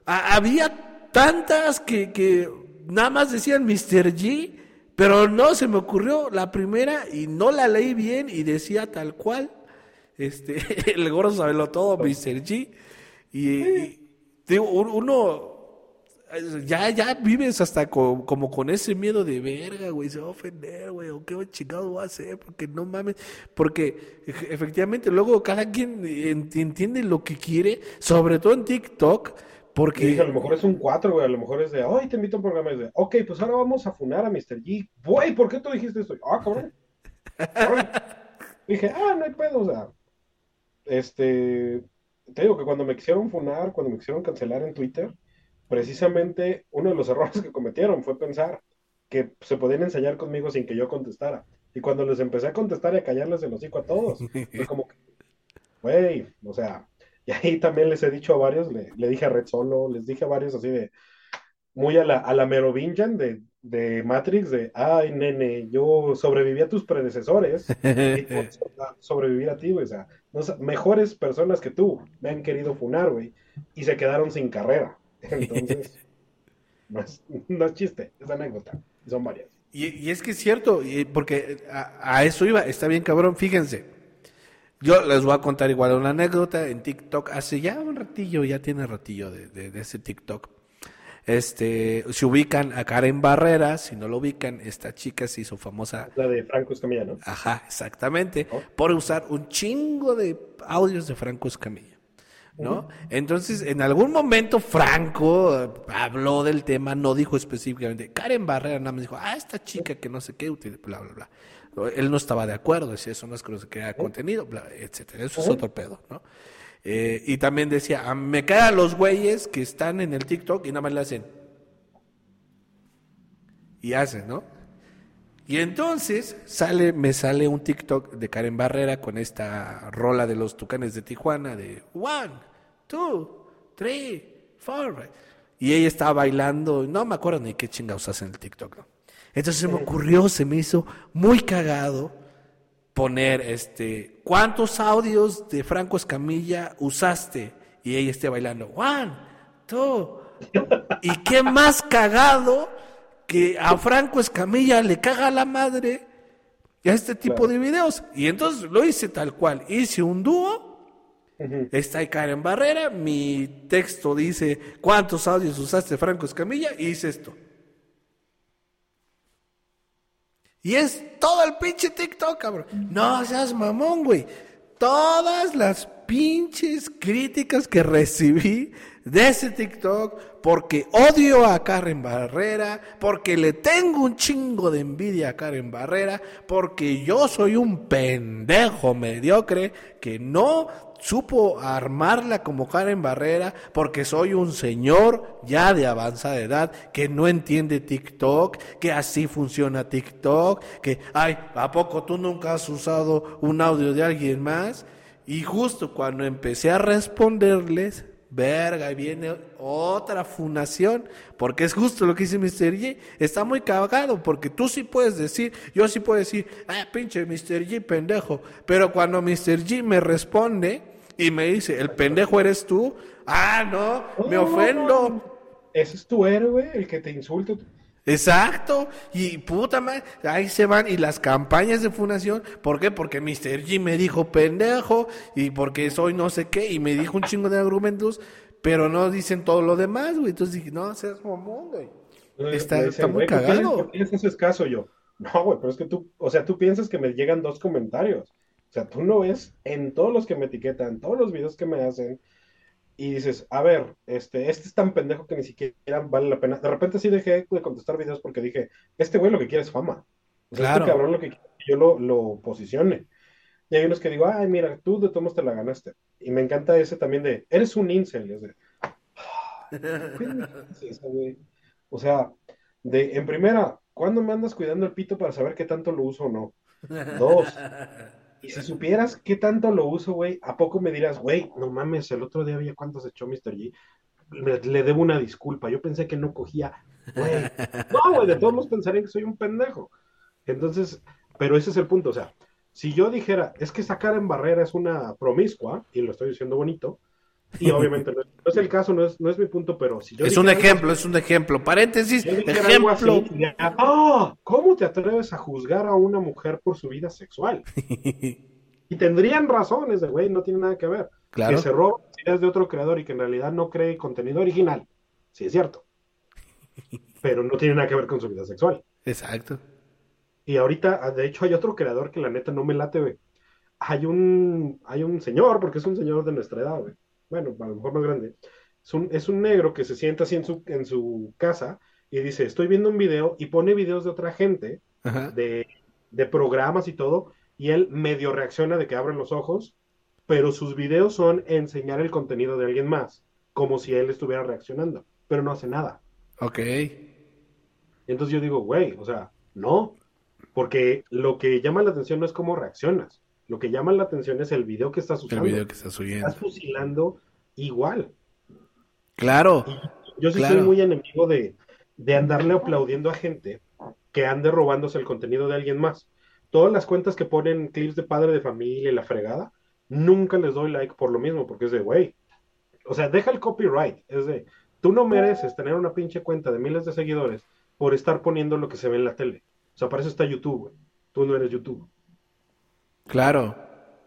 A- había tantas que, que nada más decían Mr. G, pero no se me ocurrió la primera y no la leí bien y decía tal cual. Este, [laughs] el gordo sabelo todo, Mr. G. Y, y, digo, uno ya, ya vives hasta co- como con ese miedo de verga, güey, se va a ofender, güey, o qué chingado va a hacer, porque no mames, porque ej- efectivamente luego cada quien en- entiende lo que quiere, sobre todo en TikTok, porque dije, a lo mejor es un 4, güey, a lo mejor es de, ay, te invito a un programa, es de, ok, pues ahora vamos a funar a Mr. G. Güey, ¿por qué tú dijiste esto? Ah. Cabrón. Dije, ah, no hay pedo, o sea, este, te digo que cuando me quisieron funar, cuando me quisieron cancelar en Twitter, precisamente uno de los errores que cometieron fue pensar que se podían ensayar conmigo sin que yo contestara. Y cuando les empecé a contestar y a callarles el hocico a todos, fue como que, güey, o sea, [laughs] y ahí también les he dicho a varios, le, dije a Red Solo, les dije a varios así de, muy a la, a la Merovingian de, de Matrix, de, ay, nene, yo sobreviví a tus predecesores y sobrevivir a ti, güey, o sea, no mejores personas que tú me han querido funar, güey, y se quedaron sin carrera. [laughs] Entonces, no es, no es chiste, es anécdota, son varias. Y, y es que es cierto, y porque a, a eso iba, está bien cabrón, fíjense. Yo les voy a contar igual una anécdota en TikTok, hace ya un ratillo, ya tiene ratillo de, de, de ese TikTok. Este, se ubican a Karen Barrera, si no lo ubican, esta chica se hizo famosa, La de Franco Escamilla, ¿no? ajá, exactamente, por usar un chingo de audios de Franco Escamilla. ¿No? Entonces, en algún momento Franco eh, habló del tema, no dijo específicamente. Karen Barrera nada más dijo, ah, esta chica que no sé qué, bla, bla, bla. Él no estaba de acuerdo, decía, eso no es que no se crea contenido, bla, etcétera. Eso es otro pedo, ¿no? Eh, y también decía, "Ah, me caen los güeyes que están en el TikTok y nada más le hacen. Y hacen, ¿no? Y entonces sale, me sale un TikTok de Karen Barrera con esta rola de los tucanes de Tijuana de one, two, three, four. y ella estaba bailando, no me acuerdo ni qué chingados hacen en el TikTok. ¿no? Entonces se me ocurrió, se me hizo muy cagado poner este, ¿cuántos audios de Franco Escamilla usaste? Y ella esté bailando, one, two. ¿Y qué más cagado que a Franco Escamilla le caga la madre a este tipo de videos? Y entonces lo hice tal cual, hice un dúo. Está Karen Barrera, mi texto dice, ¿cuántos audios usaste Franco Escamilla? Y hice esto. Y es todo el pinche TikTok, cabrón. No seas mamón, güey. Todas las pinches críticas que recibí de ese TikTok porque odio a Karen Barrera, porque le tengo un chingo de envidia a Karen Barrera, porque yo soy un pendejo mediocre que no supo armarla como Karen Barrera porque soy un señor ya de avanzada edad que no entiende TikTok, que así funciona TikTok, que, ay, ¿a poco tú nunca has usado un audio de alguien más? Y justo cuando empecé a responderles, verga, viene otra funación, porque es justo lo que dice Mr. G, está muy cagado, porque tú sí puedes decir, yo sí puedo decir, ah, pinche Mr. G, pendejo, pero cuando Mr. G me responde y me dice, el pendejo eres tú, ah, no, me ofendo. Ese es tu héroe, el que te insulta. Exacto, y puta madre, ahí se van y las campañas de fundación, ¿por qué? Porque Mr. G me dijo pendejo y porque soy no sé qué y me dijo un chingo de argumentos, pero no dicen todo lo demás, güey. Entonces dije, no, seas mamón, güey. Está, está muy cagado. ¿Por qué haces caso yo? No, güey, pero es que tú, o sea, tú piensas que me llegan dos comentarios. O sea, tú no ves en todos los que me etiquetan, todos los videos que me hacen, y dices, a ver, este, este es tan pendejo que ni siquiera vale la pena. De repente sí dejé de contestar videos porque dije, este güey lo que quiere es fama. O sea, este cabrón lo que quiere que yo lo, lo, posicione. Y hay unos que digo, ay, mira, tú de todos te la ganaste. Y me encanta ese también de, eres un incel. Es de, o sea, de, en primera, ¿cuándo me andas cuidando el pito para saber qué tanto lo uso o no? Dos, si supieras qué tanto lo uso, güey, ¿a poco me dirás, güey, no mames, el otro día había cuántos echó Mr. G? Le, debo una disculpa, yo pensé que no cogía, güey. [laughs] No, güey, de todos los pensarían que soy un pendejo. Entonces, pero ese es el punto, o sea, si yo dijera, es que sacar en barrera es una promiscua, y lo estoy diciendo bonito, y obviamente no es, el caso, no es, no es mi punto, pero si yo... Es un ejemplo, es un ejemplo. Paréntesis, ejemplo. Ah, ¿Cómo te atreves a juzgar a una mujer por su vida sexual? [laughs] y tendrían razones de, güey, no tiene nada que ver. Claro. Que se roba ideas de otro creador y que en realidad no cree contenido original. Sí, es cierto. [laughs] Pero no tiene nada que ver con su vida sexual. Exacto. Y ahorita, de hecho, hay otro creador que la neta no me late, güey. Hay un, hay un señor, porque es un señor de nuestra edad, güey bueno, a lo mejor más grande, es un, es un negro que se sienta así en su, en su casa y dice, estoy viendo un video y pone videos de otra gente, de, de, programas y todo, y él medio reacciona de que abren los ojos, pero sus videos son enseñar el contenido de alguien más, como si él estuviera reaccionando, pero no hace nada. Ok. Entonces yo digo, güey, o sea, no, porque lo que llama la atención no es cómo reaccionas, lo que llama la atención es el video que estás usando. El video que estás subiendo. Estás fusilando igual. Claro. yo sí soy muy enemigo de, de andarle aplaudiendo a gente que ande robándose el contenido de alguien más. Todas las cuentas que ponen clips de padre de familia y la fregada, nunca les doy like por lo mismo, porque es de, güey, o sea, deja el copyright, es de, tú no mereces tener una pinche cuenta de miles de seguidores por estar poniendo lo que se ve en la tele. O sea, para eso está YouTube, güey. Tú no eres YouTube. Claro,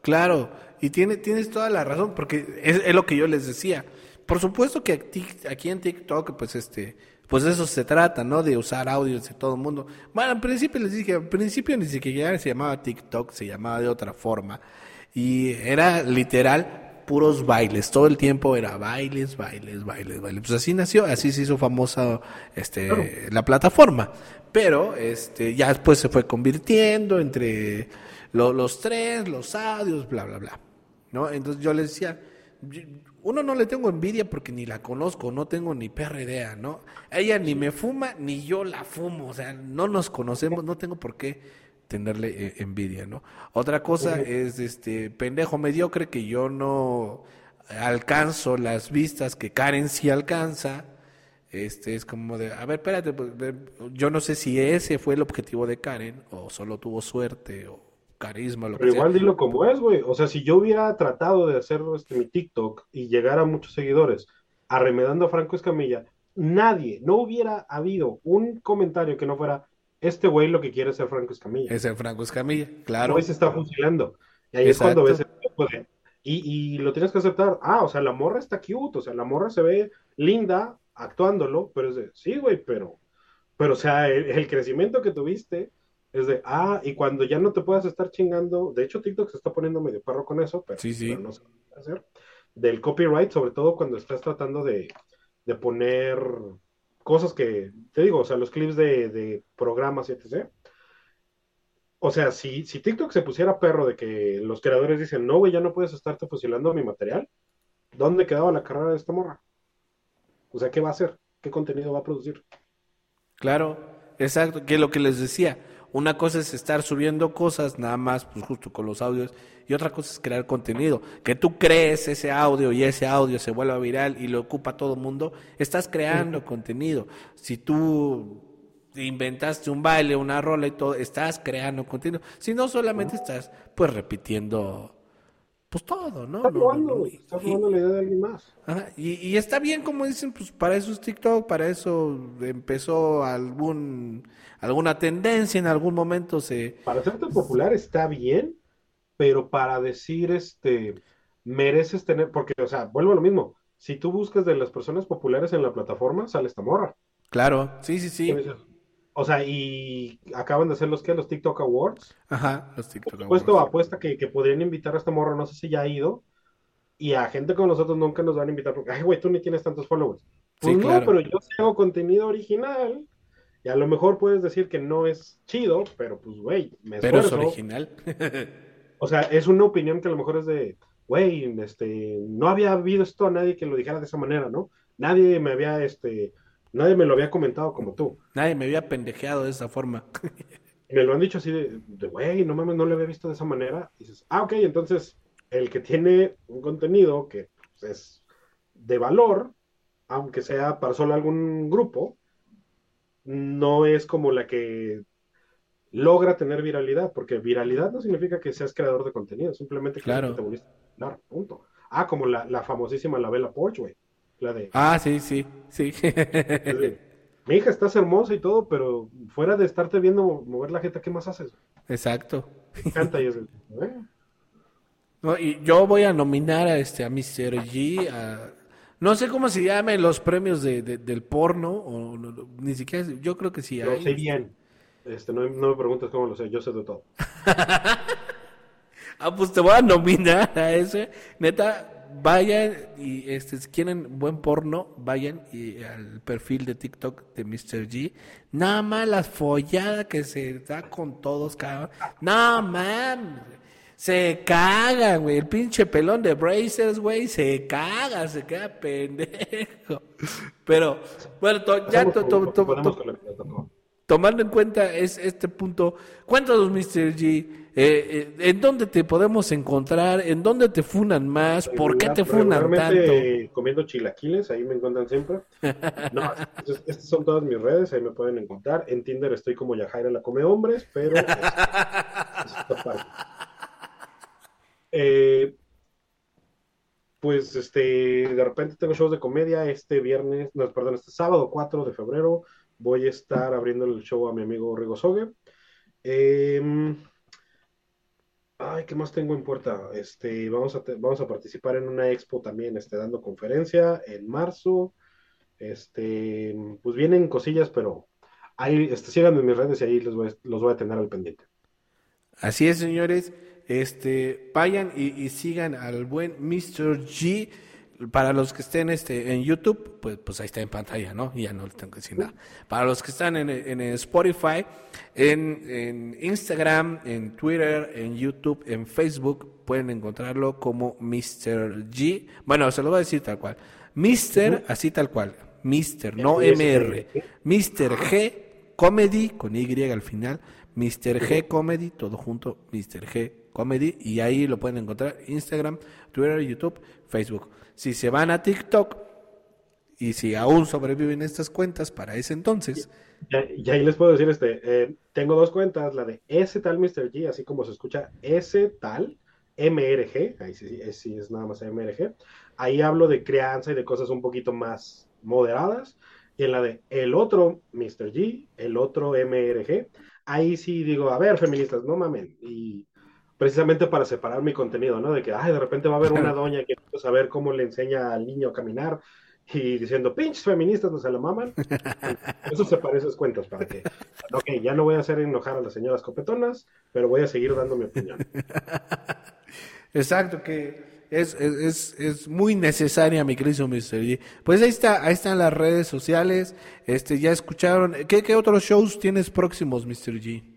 claro. Y tiene, tienes toda la razón, porque es, lo que yo les decía. Por supuesto que aquí en TikTok, pues este, pues eso se trata, ¿no? De usar audios de todo el mundo. Bueno, al principio les dije, al principio ni siquiera se llamaba TikTok, se llamaba de otra forma. Y era literal puros bailes, todo el tiempo era bailes, bailes, bailes, bailes. Pues así nació, así se hizo famosa este, la plataforma. Pero este, ya después se fue convirtiendo entre los tres, los audios, bla, bla, bla. ¿No? Entonces yo le decía, uno no le tengo envidia porque ni la conozco, no tengo ni perra idea, ¿no? Ella ni me fuma, ni yo la fumo, o sea, no nos conocemos, no tengo por qué tenerle eh, envidia, ¿no? Otra cosa es, este, pendejo mediocre que yo no alcanzo las vistas que Karen sí alcanza, este es como de, a ver, espérate, pues, yo no sé si ese fue el objetivo de Karen o solo tuvo suerte o carisma. Lo Pero igual dilo como es, güey. O sea, si yo hubiera tratado de hacer este, mi TikTok y llegar a muchos seguidores arremedando a Franco Escamilla, nadie, no hubiera habido un comentario que no fuera, este güey lo que quiere es ser Franco Escamilla. Es el Franco Escamilla, claro. Hoy se está fusilando. Y ahí es cuando ves el de, y, y, lo tienes que aceptar. Ah, o sea, la morra está cute, o sea, la morra se ve linda actuándolo, pero es de, sí, güey, pero, pero, o sea, el, crecimiento que tuviste es de, ah, y cuando ya no te puedas estar chingando, de hecho TikTok se está poniendo medio perro con eso, pero, sí, sí. no sé qué hacer, del copyright, sobre todo cuando estás tratando de, de poner cosas que, te digo, o sea, los clips de, de programas y etc. O sea, si, si TikTok se pusiera perro de que los creadores dicen, no, güey, ya no puedes estarte fusilando mi material, ¿dónde quedaba la carrera de esta morra? O sea, ¿qué va a hacer? ¿Qué contenido va a producir? Claro, exacto, que es lo que les decía. Una cosa es estar subiendo cosas nada más, pues justo con los audios, y otra cosa es crear contenido. Que tú crees ese audio y ese audio se vuelva viral y lo ocupa todo el mundo, estás creando contenido. Si tú inventaste un baile, una rola y todo, estás creando contenido. Si no, solamente estás pues repitiendo pues todo, ¿no? Estás robando, no, la idea de alguien más. y, y, está bien, como dicen, pues para eso es TikTok, para eso empezó algún alguna tendencia en algún momento se... Para hacerte popular está bien, pero para decir, este, mereces tener, porque, o sea, vuelvo a lo mismo, si tú buscas de las personas populares en la plataforma, sale esta morra. Claro, sí, sí, sí. O sea, y acaban de hacer los que los TikTok Awards. Ajá, los TikTok Awards. Puesto apuesta que, que, podrían invitar a esta morra, no sé si ya ha ido. Y a gente como nosotros nunca nos van a invitar porque, ay, güey, tú ni tienes tantos followers. Pues no, pero yo hago contenido original. Y a lo mejor puedes decir que no es chido, pero pues, güey, me Pero es original. [laughs] o sea, es una opinión que a lo mejor es de, güey, este, no había habido esto a nadie que lo dijera de esa manera, ¿no? Nadie me había, este, Nadie me lo había comentado como tú. Nadie me había pendejeado de esa forma. [laughs] me lo han dicho así de, güey, no mames, no lo había visto de esa manera. Y dices, ah, ok, entonces el que tiene un contenido que pues, es de valor, aunque sea para solo algún grupo, no es como la que logra tener viralidad, porque viralidad no significa que seas creador de contenido, simplemente que claro. te volviste punto. Ah, como la, la famosísima La Vela Porsche, güey. Ah, sí, sí, sí. [laughs] Mi hija, estás hermosa y todo, pero fuera de estarte viendo mover la jeta, ¿qué más haces? Exacto. canta y es No, y yo voy a nominar a este a Mr. G, no sé cómo se llaman los premios de, del porno, o ni siquiera, yo creo que sí Lo sé bien. Este, no, no me preguntes cómo lo sé, yo sé de todo. [laughs] ah, pues te voy a nominar a ese. Neta, vayan y este, si quieren buen porno, vayan y al perfil de TikTok de Mr. G. Nada más la follada que se da con todos, cabrón. No, man. Se caga, güey. El pinche pelón de Brazers, güey, se caga, se queda pendejo. Pero, bueno, ya tomando en cuenta es, este punto, cuéntanos, Mr. G eh, eh, ¿En dónde te podemos encontrar? ¿En dónde te funan más? ¿Por qué te funan tanto? Comiendo chilaquiles, ahí me encuentran siempre. [laughs] No, estas son todas mis redes, ahí me pueden encontrar. En Tinder estoy como Yajaira la come hombres, pero eh, pues este, de repente tengo shows de comedia este viernes, no, perdón, este sábado 4 de febrero voy a estar abriendo el show a mi amigo Rigo Sogue. Eh, Ay, ¿qué más tengo en puerta? Este, vamos a, vamos a participar en una expo también, este, dando conferencia en marzo. Este, pues vienen cosillas, pero ahí, este, síganme en mis redes y ahí los voy, los voy a tener al pendiente. Así es, señores. Este, vayan y, y sigan al buen Mr. G para los que estén este, en YouTube, pues, pues ahí está en pantalla, ¿no? Ya no tengo que decir nada. Para los que están en, en Spotify, en, en, Instagram, en Twitter, en YouTube, en Facebook, pueden encontrarlo como Mr. G. Bueno, se lo voy a decir tal cual. Mr. así tal cual. Mr. No MR. Mr. G Comedy con Y al final. Mr. G Comedy, todo junto. Mr. G Comedy. Y ahí lo pueden encontrar. Instagram, Twitter, YouTube, Facebook. Si se van a TikTok y si aún sobreviven estas cuentas para ese entonces. Y, ahí les puedo decir, este, eh, tengo dos cuentas, la de ese tal Mr. G, así como se escucha ese tal MRG, ahí sí, sí es nada más MRG. Ahí hablo de crianza y de cosas un poquito más moderadas. Y en la de el otro Mr. G, el otro MRG, ahí sí digo, a ver, feministas, no mamen. Y precisamente para separar mi contenido, ¿no? De que, ay, de repente va a haber una doña que quiere saber cómo le enseña al niño a caminar y diciendo, pinches feministas, no se la maman. [laughs] Eso se parece a cuentas para que, ok, ya no voy a hacer enojar a las señoras copetonas, pero voy a seguir dando mi opinión. [laughs] Exacto, que es, es, es, muy necesaria, mi querido Mr. G. Pues ahí está, ahí están las redes sociales. Este, ya escucharon. ¿Qué, qué otros shows tienes próximos, Mr. G?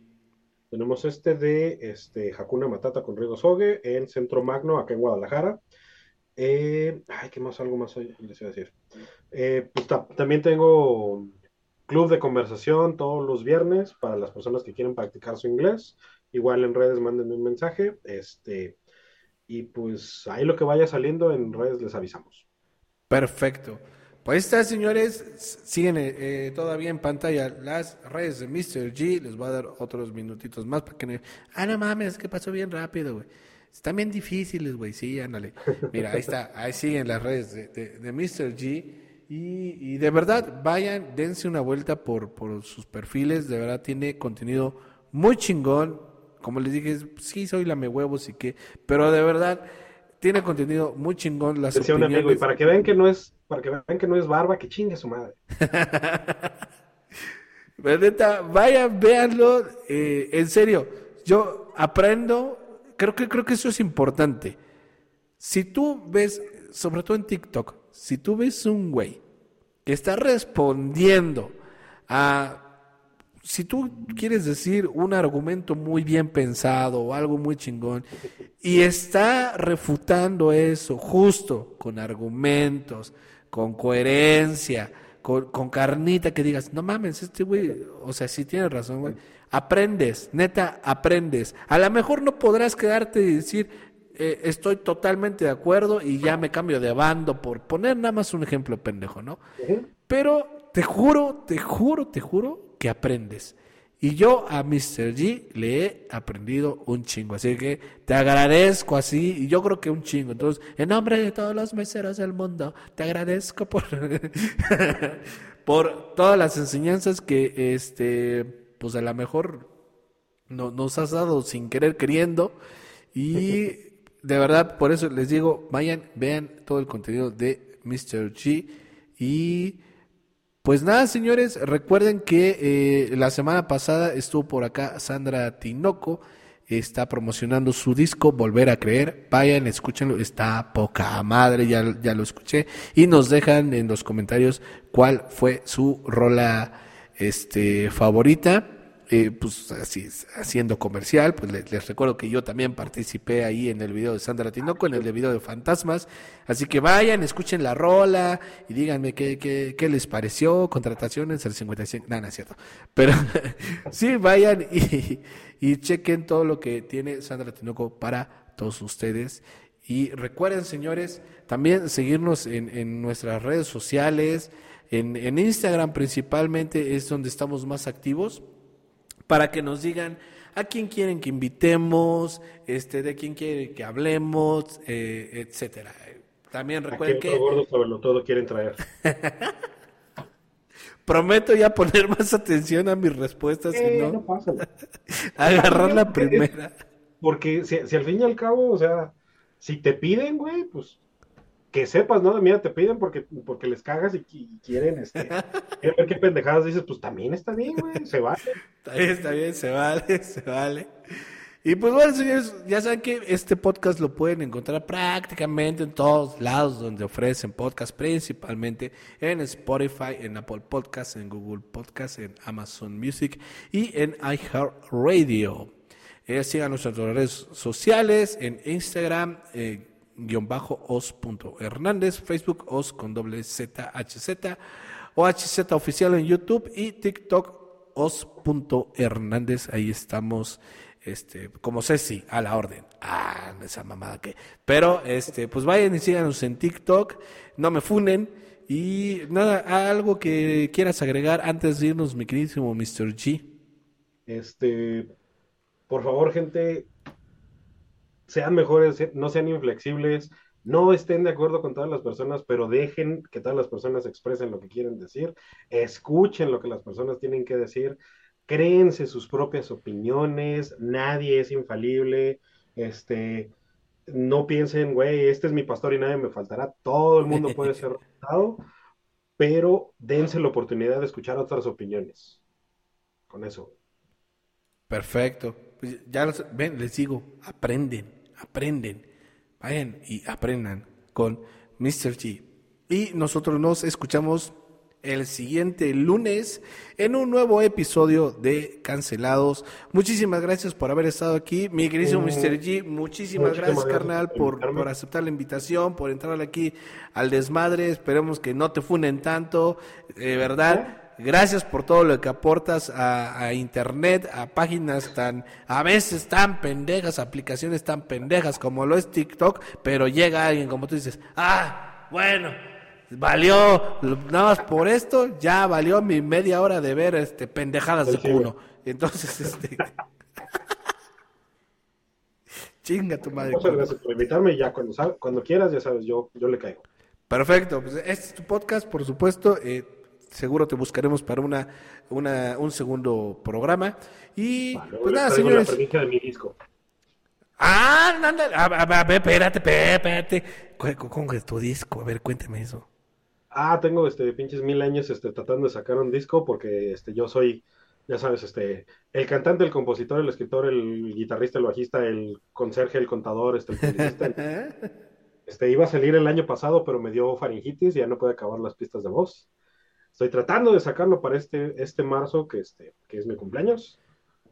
Tenemos este de este, Hakuna Matata con Rigo Sogue en Centro Magno, acá en Guadalajara. Eh, ay, ¿qué más? Algo más hoy les iba a decir. Eh, pues también tengo club de conversación todos los viernes para las personas que quieren practicar su inglés. Igual en redes mándenme un mensaje. Este, y pues ahí lo que vaya saliendo en redes les avisamos. Perfecto. Pues estas señores, siguen eh, todavía en pantalla las redes de Mr. G. Les voy a dar otros minutitos más para que no... Ah, no mames, que pasó bien rápido, güey. Están bien difíciles, güey. Sí, ándale. Mira, ahí está. Ahí siguen las redes de, de, Mr. G. Y, y, de verdad, vayan, dense una vuelta por, por sus perfiles. De verdad, tiene contenido muy chingón como les dije, sí soy lame huevos y qué, pero de verdad tiene contenido muy chingón las Decía un amigo, y para que vean que no es, para que vean que no es barba, que chingue su madre. [laughs] Verdad, vayan, véanlo, eh, en serio, yo aprendo, creo que, creo que eso es importante. Si tú ves, sobre todo en TikTok, si tú ves un güey que está respondiendo a si tú quieres decir un argumento muy bien pensado o algo muy chingón y está refutando eso justo con argumentos, con coherencia, con, carnita que digas, no mames, este güey, o sea, sí tiene razón, güey. Aprendes, neta, aprendes. A lo mejor no podrás quedarte y decir, eh, estoy totalmente de acuerdo y ya me cambio de bando por poner nada más un ejemplo pendejo, ¿no? Pero te juro, te juro, te juro que aprendes. Y yo a Mr. G le he aprendido un chingo. Así que te agradezco así. Y yo creo que un chingo. Entonces, en nombre de todos los meseros del mundo, te agradezco por, [laughs] por todas las enseñanzas que, este, pues a lo mejor no, nos has dado sin querer queriendo. Y [laughs] de verdad, por eso les digo, vayan, vean todo el contenido de Mr. G. Y pues nada, señores, recuerden que eh, la semana pasada estuvo por acá Sandra Tinoco, está promocionando su disco Volver a Creer. Vayan, escúchenlo, está poca madre, ya, ya lo escuché. Y nos dejan en los comentarios cuál fue su rola este, favorita. Eh, pues así, haciendo comercial, pues les, recuerdo que yo también participé ahí en el video de Sandra Tinoco, en el video de Fantasmas, así que vayan, escuchen la rola y díganme qué, qué, qué les pareció, contrataciones el 55, no, no es cierto, pero [laughs] sí, vayan y, y chequen todo lo que tiene Sandra Tinoco para todos ustedes. Y recuerden, señores, también seguirnos en, en nuestras redes sociales, en, en Instagram principalmente es donde estamos más activos para que nos digan a quién quieren que invitemos, este, de quién quieren que hablemos, eh, etcétera. También recuerden que gordo sobre todo quieren traer. [laughs] Prometo ya poner más atención a mis respuestas, eh, no, no pasa. [laughs] agarrar la primera. Porque si, si, al fin y al cabo, o sea, si te piden, güey, pues que sepas, ¿no? Mira, te piden porque, porque les cagas y, quieren, este, [laughs] ver qué pendejadas dices, pues también está bien, güey, se vale. Está bien, está bien, se vale, [laughs] se vale. Y pues bueno, señores, ya saben que este podcast lo pueden encontrar prácticamente en todos lados donde ofrecen podcast, principalmente en Spotify, en Apple Podcasts, en Google Podcasts, en Amazon Music y en iHeartRadio. Eh, sigan nuestras redes sociales en Instagram, eh, guion bajo os.hernández, Facebook os con doble Z, HZ, o HZ oficial en YouTube y TikTok os.hernández, ahí estamos, este, como Ceci, a la orden. Ah, esa mamada que. Pero, este, pues vayan y síganos en TikTok, no me funen, Y nada, algo que quieras agregar antes de irnos, mi queridísimo Mr. G. Este, por favor, gente, sean mejores, no sean inflexibles, no estén de acuerdo con todas las personas, pero dejen que todas las personas expresen lo que quieren decir, escuchen lo que las personas tienen que decir, créense sus propias opiniones, nadie es infalible, este, no piensen, güey, este es mi pastor y nadie me faltará, todo el mundo puede ser [laughs] resultado, pero dense la oportunidad de escuchar otras opiniones. Con eso. Perfecto. Pues ya ven, les digo, aprenden, aprenden. Vayan y aprendan con Mr. G. Y nosotros nos escuchamos el siguiente lunes en un nuevo episodio de Cancelados. Muchísimas gracias por haber estado aquí, mi querido Mr. G. Muchísimas gracias, carnal, por, por, aceptar la invitación, por entrar aquí al desmadre. Esperemos que no te funen tanto, de verdad. Gracias por todo lo que aportas a, a, internet, a páginas tan, a veces tan pendejas, aplicaciones tan pendejas como lo es TikTok, pero llega alguien como tú dices, ah, bueno, valió, nada más por esto, ya valió mi media hora de ver este pendejadas de cuno. [laughs] Entonces, este. [laughs] Chinga tu madre. Muchas gracias por invitarme ya cuando, cuando quieras, ya sabes, yo, yo le caigo. Perfecto, pues este es tu podcast, por supuesto. Eh, seguro te buscaremos para una, una, un segundo programa. Y pues nada, señores. La de mi disco. Ah, anda, a, ver, espérate, espérate. ¿Cómo es tu disco? A ver, cuénteme eso. Ah, tengo este pinches mil años este, tratando de sacar un disco porque este, yo soy, ya sabes, este, el cantante, el compositor, el escritor, el guitarrista, el bajista, el conserje, el contador, este, el [laughs] este, iba a salir el año pasado, pero me dio faringitis y ya no puede acabar las pistas de voz. Estoy tratando de sacarlo para este, este marzo, que, este, que es mi cumpleaños.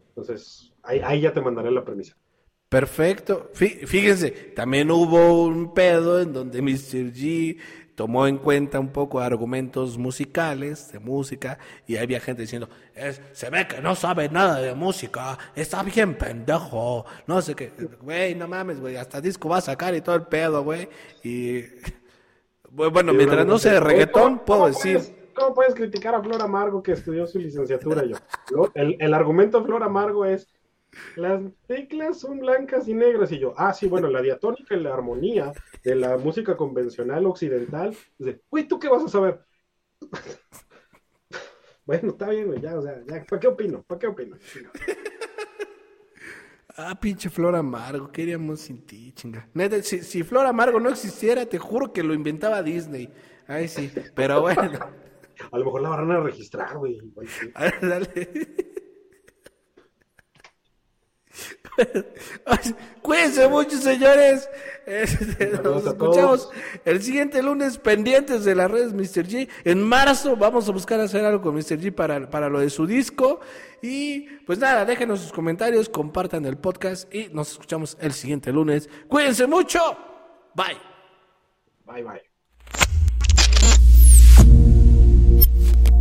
Entonces, ahí, ahí ya te mandaré la premisa. Perfecto. Fíjense, también hubo un pedo en donde [laughs] Mr. G tomó en cuenta un poco argumentos musicales, de música, y había gente diciendo, es, se ve que no sabe nada de música, está bien pendejo, no sé qué, güey, no mames, güey, hasta disco va a sacar y todo el pedo, güey, y [laughs] bueno, mientras no sea de reggaetón, puedo decir... ¿Cómo puedes criticar a Flor Amargo que estudió su licenciatura? Yo, el, el argumento de Flor Amargo es, las teclas son blancas y negras. Y yo, ah, sí, bueno, la diatónica y la armonía de la música convencional occidental. Dice, güey, ¿tú qué vas a saber? [laughs] bueno, está bien, güey, ya, o sea, ya, ¿para qué opino? ¿Para qué opino? [laughs] Ah, pinche Flor Amargo, ¿qué haríamos sin ti, chinga? si, si Flor Amargo no existiera, te juro que lo inventaba Disney. Ay, sí, pero bueno. A lo mejor la van a registrar, güey. Dale. Cuídense mucho, señores. Este, nos escuchamos el siguiente lunes pendientes de las redes Mr. G. En marzo vamos a buscar hacer algo con Mr. G para, para lo de su disco. Y pues nada, déjenos sus comentarios, compartan el podcast y nos escuchamos el siguiente lunes. Cuídense mucho. Bye. Bye, bye. Thank you.